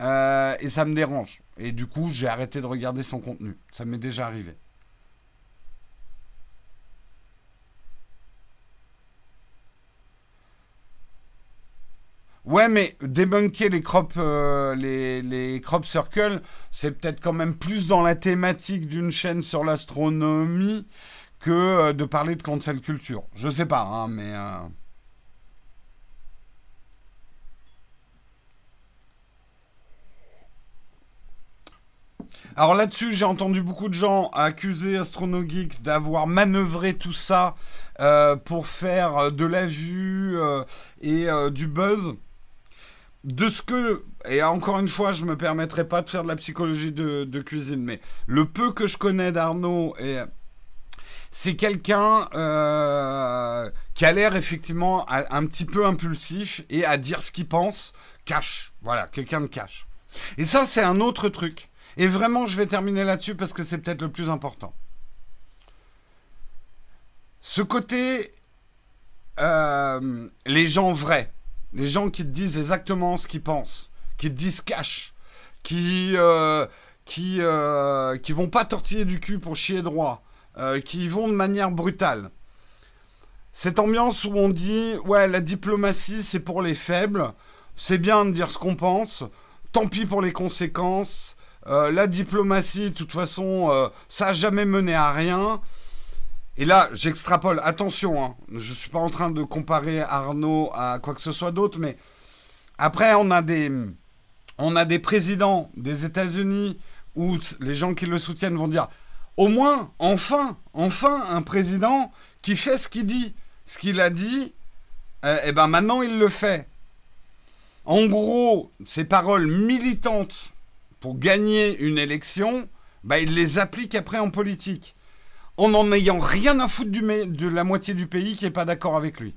et ça me dérange. Et du coup, j'ai arrêté de regarder son contenu. Ça m'est déjà arrivé. Ouais, mais débunker les crop, euh, les, les crop circles, c'est peut-être quand même plus dans la thématique d'une chaîne sur l'astronomie que euh, de parler de cancel culture. Je sais pas, hein, mais. Euh, Alors là-dessus, j'ai entendu beaucoup de gens accuser AstronoGeek d'avoir manœuvré tout ça pour faire de la vue et du buzz. De ce que, et encore une fois, je me permettrai pas de faire de la psychologie de, cuisine, mais le peu que je connais d'Arnaud, c'est quelqu'un qui a l'air effectivement un petit peu impulsif et à dire ce qu'il pense, cache. Voilà, quelqu'un de cache. Et ça, c'est un autre truc. Et vraiment, je vais terminer là-dessus parce que c'est peut-être le plus important. Ce côté, euh, les gens vrais, les gens qui te disent exactement ce qu'ils pensent, qui te disent cash, qui euh, euh, vont pas tortiller du cul pour chier droit, qui vont de manière brutale. Cette ambiance où on dit ouais la diplomatie c'est pour les faibles, c'est bien de dire ce qu'on pense, tant pis pour les conséquences, euh, la diplomatie, de toute façon, euh, ça n'a jamais mené à rien. Et là, j'extrapole. Attention, hein, je ne suis pas en train de comparer Arnaud à quoi que ce soit d'autre, mais après, on a des, on a des présidents des États-Unis où les gens qui le soutiennent vont dire au moins, enfin, enfin, un président qui fait ce qu'il dit. Ce qu'il a dit, et euh, eh ben maintenant il le fait. En gros, ces paroles militantes pour gagner une élection, bah, il les applique après en politique. En n'en ayant rien à foutre de la moitié du pays qui n'est pas d'accord avec lui.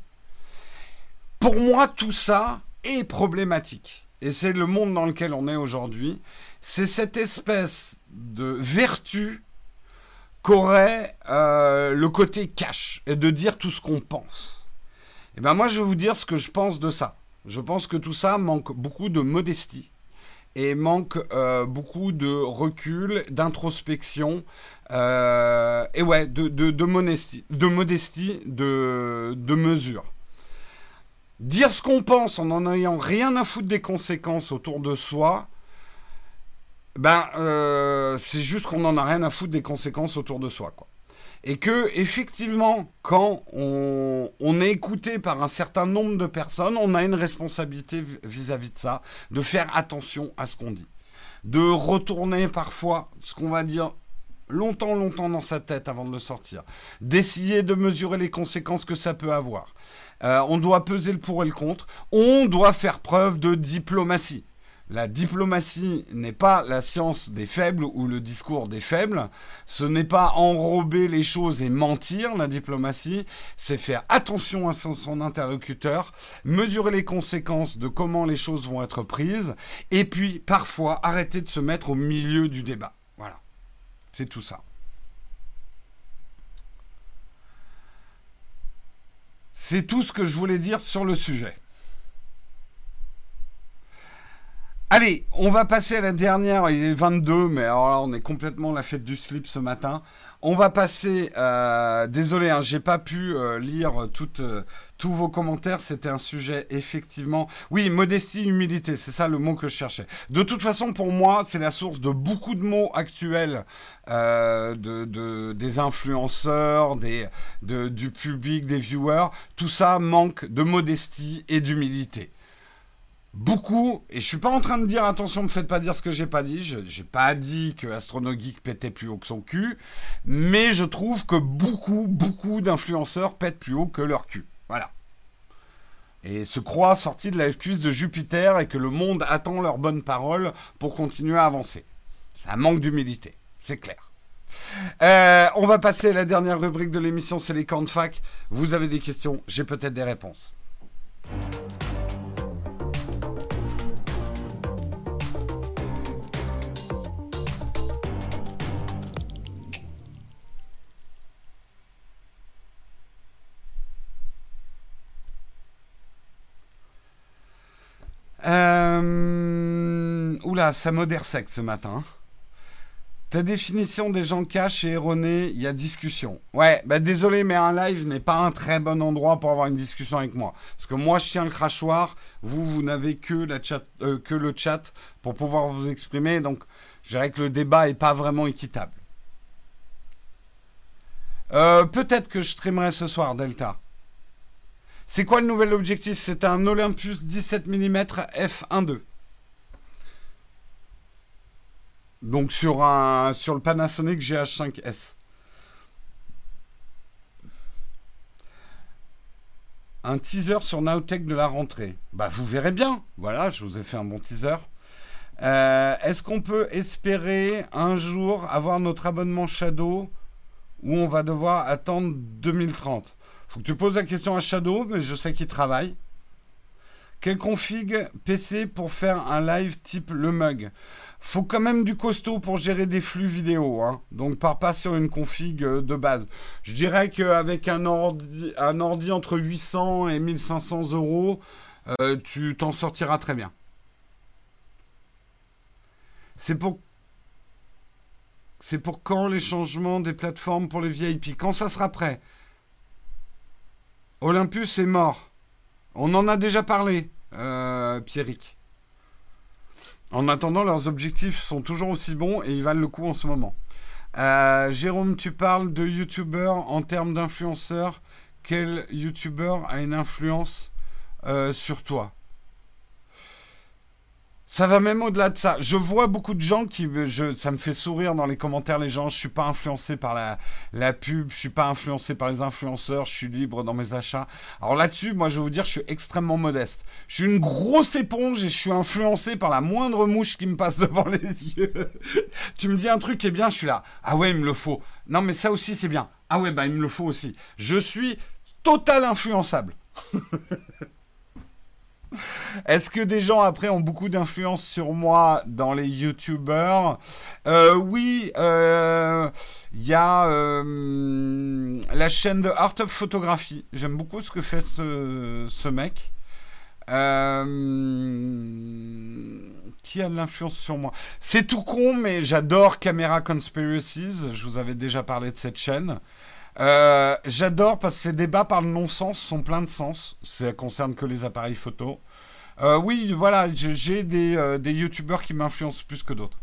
Pour moi, tout ça est problématique. Et c'est le monde dans lequel on est aujourd'hui. C'est cette espèce de vertu qu'aurait euh, le côté cash et de dire tout ce qu'on pense. Et eh ben moi, je vais vous dire ce que je pense de ça. Je pense que tout ça manque beaucoup de modestie et manque euh, beaucoup de recul, d'introspection, euh, et ouais, de, de, modestie, de, modestie de, de mesure. Dire ce qu'on pense en n'en ayant rien à foutre des conséquences autour de soi, ben, euh, c'est juste qu'on n'en a rien à foutre des conséquences autour de soi, quoi. Et que, effectivement, quand on, est écouté par un certain nombre de personnes, on a une responsabilité vis-à-vis de ça, de faire attention à ce qu'on dit. De retourner parfois ce qu'on va dire longtemps, longtemps dans sa tête avant de le sortir. D'essayer de mesurer les conséquences que ça peut avoir. Euh, on doit peser le pour et le contre. On doit faire preuve de diplomatie. La diplomatie n'est pas la science des faibles ou le discours des faibles. Ce n'est pas enrober les choses et mentir, la diplomatie. C'est faire attention à son, interlocuteur, mesurer les conséquences de comment les choses vont être prises, et puis parfois arrêter de se mettre au milieu du débat. C'est tout ça. C'est tout ce que je voulais dire sur le sujet. Allez, on va passer à la dernière. Il est 22, mais alors là, on est complètement la fête du slip ce matin. On va passer. Euh, désolé, hein, j'ai pas pu euh, lire euh, tous vos commentaires. C'était un sujet effectivement. Oui, modestie, humilité, c'est ça le mot que je cherchais. De toute façon, pour moi, c'est la source de beaucoup de mots actuels de, des influenceurs, des, du public, des viewers. Tout ça manque de modestie et d'humilité beaucoup, et je suis pas en train de dire attention, ne me faites pas dire ce que j'ai pas dit, je n'ai pas dit que Astronogeek pétait plus haut que son cul, mais je trouve que beaucoup, beaucoup d'influenceurs pètent plus haut que leur cul. Voilà. Et se croient sortis de la cuisse de Jupiter et que le monde attend leurs bonnes paroles pour continuer à avancer. Ça manque d'humilité, c'est clair. Euh, on va passer à la dernière rubrique de l'émission, c'est les camps de fac. Vous avez des questions, j'ai peut-être des réponses. Euh... Oula, ça modère sec ce matin. Ta définition des gens cash est erronée, il y a discussion. Ouais, bah désolé, mais un live n'est pas un très bon endroit pour avoir une discussion avec moi. Parce que moi, je tiens le crachoir, vous, vous n'avez que, euh, le chat pour pouvoir vous exprimer, donc je dirais que le débat n'est pas vraiment équitable. Euh, peut-être que je streamerai ce soir, Delta. C'est quoi le nouvel objectif? C'est un Olympus 17 mm f1.2. Donc sur, un, sur le Panasonic GH5S. Un teaser sur Nowtech de la rentrée. Bah vous verrez bien. Voilà, je vous ai fait un bon teaser. Euh, est-ce qu'on peut espérer un jour avoir notre abonnement Shadow ou on va devoir attendre 2030 faut que tu poses la question à Shadow, mais je sais qu'il travaille. Quel config PC pour faire un live type le mug? Faut quand même du costaud pour gérer des flux vidéo. Hein. Donc pars pas sur une config euh, de base. Je dirais qu'avec un ordi, un ordi entre 800 et 1500 euros, euh, tu t'en sortiras très bien. C'est pour c'est pour quand les changements des plateformes pour les VIP Quand ça sera prêt? Olympus est mort. On en a déjà parlé, euh, Pierrick. En attendant, leurs objectifs sont toujours aussi bons et ils valent le coup en ce moment. Euh, Jérôme, tu parles de youtubeurs en termes d'influenceurs. Quel youtubeur a une influence euh, sur toi? Ça va même au-delà de ça. Je vois beaucoup de gens qui, je, ça me fait sourire dans les commentaires, les gens. Je suis pas influencé par la, la pub, je suis pas influencé par les influenceurs, je suis libre dans mes achats. Alors là-dessus, moi, je vais vous dire, je suis extrêmement modeste. Je suis une grosse éponge et je suis influencé par la moindre mouche qui me passe devant les yeux. tu me dis un truc qui est bien, je suis là. Ah ouais, il me le faut. Non, mais ça aussi, c'est bien. Ah ouais, bah il me le faut aussi. Je suis total influençable. Est-ce que des gens après ont beaucoup d'influence sur moi dans les youtubeurs? Euh, Oui, il euh, y a euh, la chaîne de Art of Photography. J'aime beaucoup ce que fait ce, mec. qui a de l'influence sur moi? C'est tout con, mais j'adore Camera Conspiracies. Je vous avais déjà parlé de cette chaîne. Euh, j'adore parce que ces débats par le non-sens sont pleins de sens. Ça concerne que les appareils photo. Euh, oui, voilà, j'ai des, euh, des youtubeurs qui m'influencent plus que d'autres.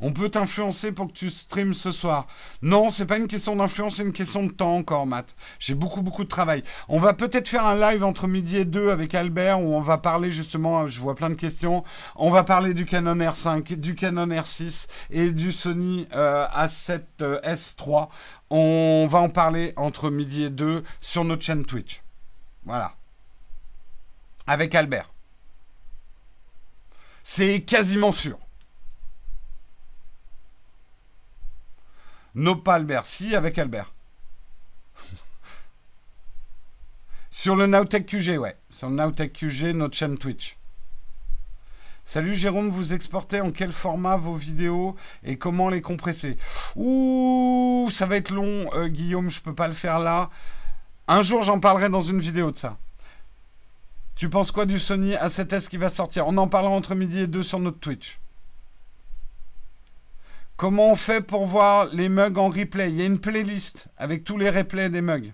On peut t'influencer pour que tu streams ce soir. Non, c'est pas une question d'influence, c'est une question de temps encore, Matt. J'ai beaucoup, beaucoup de travail. On va peut-être faire un live entre midi et deux avec Albert où on va parler justement, je vois plein de questions. On va parler du Canon R5, du Canon R6 et du Sony A7S euh, 3 On va en parler entre midi et deux sur notre chaîne Twitch. Voilà. Avec Albert. C'est quasiment sûr. Non, pas Albert. Si, avec Albert. Sur le Nowtech QG, ouais. Sur le Nowtech QG, notre chaîne Twitch. Salut Jérôme, vous exportez en quel format vos vidéos et comment les compresser? Ouh, ça va être long, euh, Guillaume, je peux pas le faire là. Un jour, j'en parlerai dans une vidéo de ça. Tu penses quoi du Sony A7S qui va sortir? On en parlera entre midi et deux sur notre Twitch. Comment on fait pour voir les mugs en replay? Il y a une playlist avec tous les replays des mugs.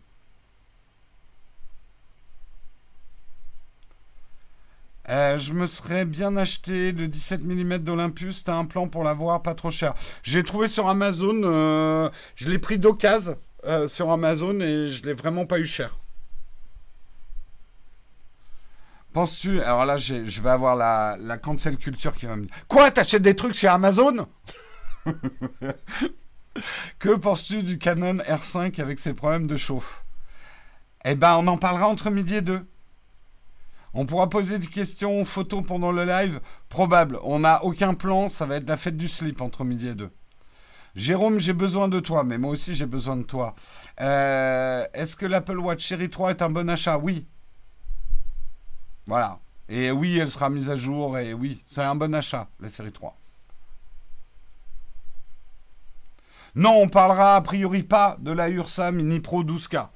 Euh, je me serais bien acheté le 17 mm d'Olympus. T'as un plan pour l'avoir? Pas trop cher. J'ai trouvé sur Amazon. Euh, je l'ai pris d'occasion euh, sur Amazon et je l'ai vraiment pas eu cher. Penses-tu Alors là, je vais avoir la, la cancel culture qui va me dire Quoi T'achètes des trucs sur Amazon? Que penses-tu du Canon R5 avec ses problèmes de chauffe? Eh ben, on en parlera entre midi et deux. On pourra poser des questions photos pendant le live Probable. On n'a aucun plan, ça va être la fête du slip entre midi et deux. Jérôme, j'ai besoin de toi, mais moi aussi j'ai besoin de toi. Euh, est-ce que l'Apple Watch Série 3 est un bon achat? Oui. Voilà. Et oui, elle sera mise à jour, et oui, c'est un bon achat, la série 3. Non, on parlera a priori pas de la Ursa Mini Pro 12K.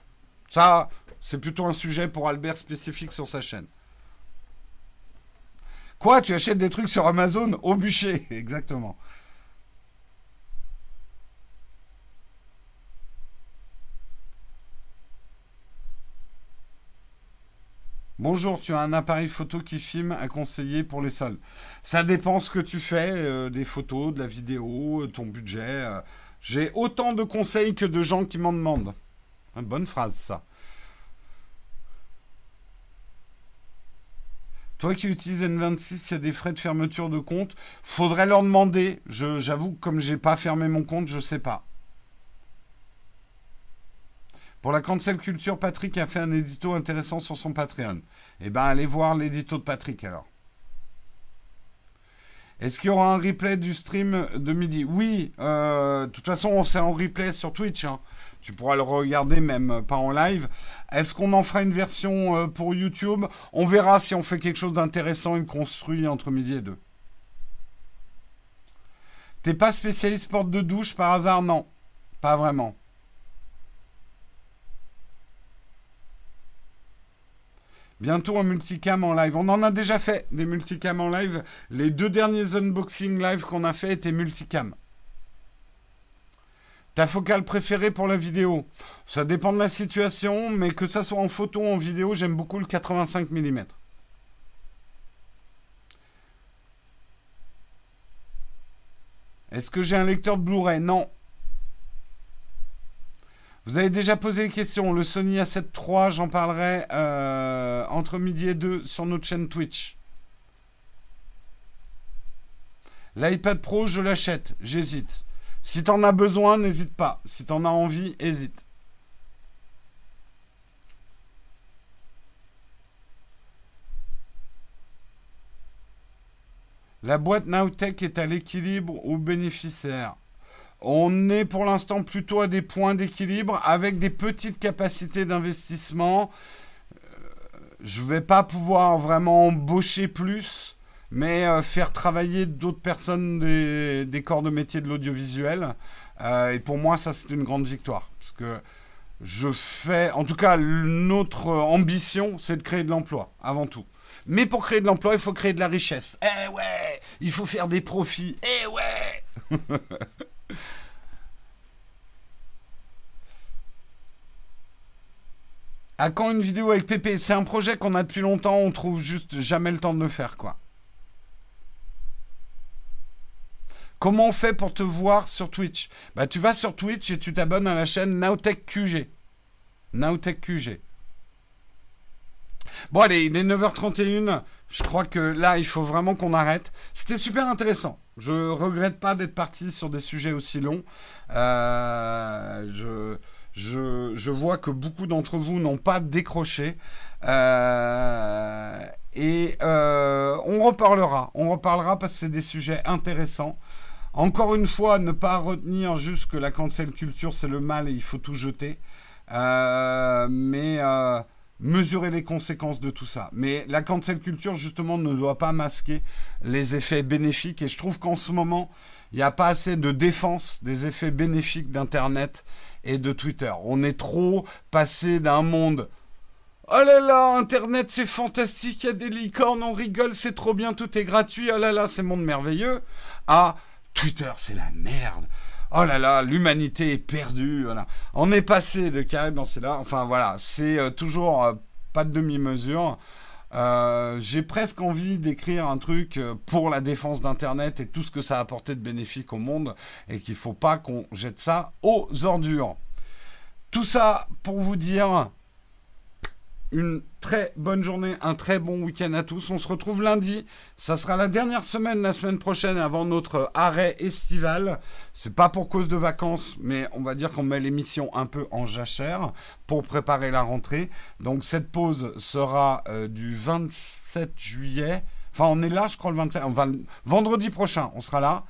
Ça, c'est plutôt un sujet pour Albert spécifique sur sa chaîne. Quoi Tu achètes des trucs sur Amazon au bûcher? Exactement. Bonjour, tu as un appareil photo qui filme à conseiller pour les sols. Ça dépend ce que tu fais, euh, des photos, de la vidéo, ton budget. Euh, j'ai autant de conseils que de gens qui m'en demandent. Bonne phrase, ça. Toi qui utilises N26, il y a des frais de fermeture de compte. Faudrait leur demander. J'avoue que comme j'ai pas fermé mon compte, je sais pas. Pour la cancel culture, Patrick a fait un édito intéressant sur son Patreon. Eh ben, allez voir l'édito de Patrick alors. Est-ce qu'il y aura un replay du stream de midi? Oui, euh, de toute façon, c'est en replay sur Twitch. Hein. Tu pourras le regarder même pas en live. Est-ce qu'on en fera une version euh, pour YouTube? On verra si on fait quelque chose d'intéressant et construit entre midi et deux. T'es pas spécialiste porte de douche par hasard? Non, pas vraiment. Bientôt un multicam en live. On en a déjà fait des multicams en live. Les deux derniers unboxing live qu'on a fait étaient multicam. Ta focale préférée pour la vidéo? Ça dépend de la situation, mais que ça soit en photo ou en vidéo, j'aime beaucoup le 85 mm. Est-ce que j'ai un lecteur Blu-ray? Non. Vous avez déjà posé des questions. Le Sony A7 III, j'en parlerai euh, entre midi et deux sur notre chaîne Twitch. L'iPad Pro, je l'achète. J'hésite. Si t'en as besoin, n'hésite pas. Si t'en as envie, hésite. La boîte Nowtech est à l'équilibre ou bénéficiaire? On est pour l'instant plutôt à des points d'équilibre avec des petites capacités d'investissement. Euh, je ne vais pas pouvoir vraiment embaucher plus, mais euh, faire travailler d'autres personnes des, corps de métier de l'audiovisuel. Euh, et pour moi, ça, c'est une grande victoire. Parce que je fais, en tout cas, notre ambition, c'est de créer de l'emploi, avant tout. Mais pour créer de l'emploi, il faut créer de la richesse. Eh ouais, il faut faire des profits. Eh ouais. À quand une vidéo avec Pépé? C'est un projet qu'on a depuis longtemps, on trouve juste jamais le temps de le faire, quoi. Comment on fait pour te voir sur Twitch? Bah tu vas sur Twitch et tu t'abonnes à la chaîne Nowtech QG. Nowtech QG. Bon allez, il est 9h31. Je crois que là, il faut vraiment qu'on arrête. C'était super intéressant. Je regrette pas d'être parti sur des sujets aussi longs. Euh, je je, vois que beaucoup d'entre vous n'ont pas décroché. Euh, et euh, on reparlera. On reparlera parce que c'est des sujets intéressants. Encore une fois, ne pas retenir juste que la cancel culture, c'est le mal et il faut tout jeter. Euh, mais mesurer les conséquences de tout ça. Mais la cancel culture, justement, ne doit pas masquer les effets bénéfiques. Et je trouve qu'en ce moment, il n'y a pas assez de défense des effets bénéfiques d'Internet et de Twitter. On est trop passé d'un monde. Oh là là, Internet c'est fantastique, il y a des licornes, on rigole, c'est trop bien, tout est gratuit, oh là là, c'est monde merveilleux. À Twitter, c'est la merde. Oh là là, l'humanité est perdue. On est passé de carré dans là. Enfin voilà, c'est euh, toujours euh, pas de demi-mesure. Euh, j'ai presque envie d'écrire un truc euh, pour la défense d'Internet et tout ce que ça a apporté de bénéfique au monde et qu'il ne faut pas qu'on jette ça aux ordures. Tout ça pour vous dire une très bonne journée, un très bon week-end à tous. On se retrouve lundi. Ça sera la dernière semaine, la semaine prochaine, avant notre arrêt estival. C'est pas pour cause de vacances, mais on va dire qu'on met l'émission un peu en jachère pour préparer la rentrée. Donc cette pause sera euh, du 27 juillet. Enfin, on est là, je crois, le 27. vendredi prochain, on sera là.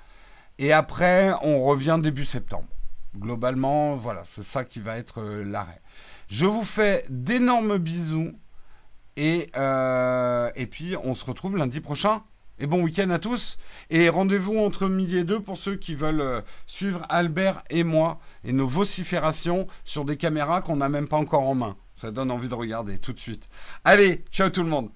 Et après, on revient début septembre. Globalement, voilà, c'est ça qui va être euh, l'arrêt. Je vous fais d'énormes bisous. Et, euh, et puis, on se retrouve lundi prochain. Et bon week-end à tous. Et rendez-vous entre midi et deux pour ceux qui veulent euh, suivre Albert et moi et nos vociférations sur des caméras qu'on n'a même pas encore en main. Ça donne envie de regarder tout de suite. Allez, ciao tout le monde.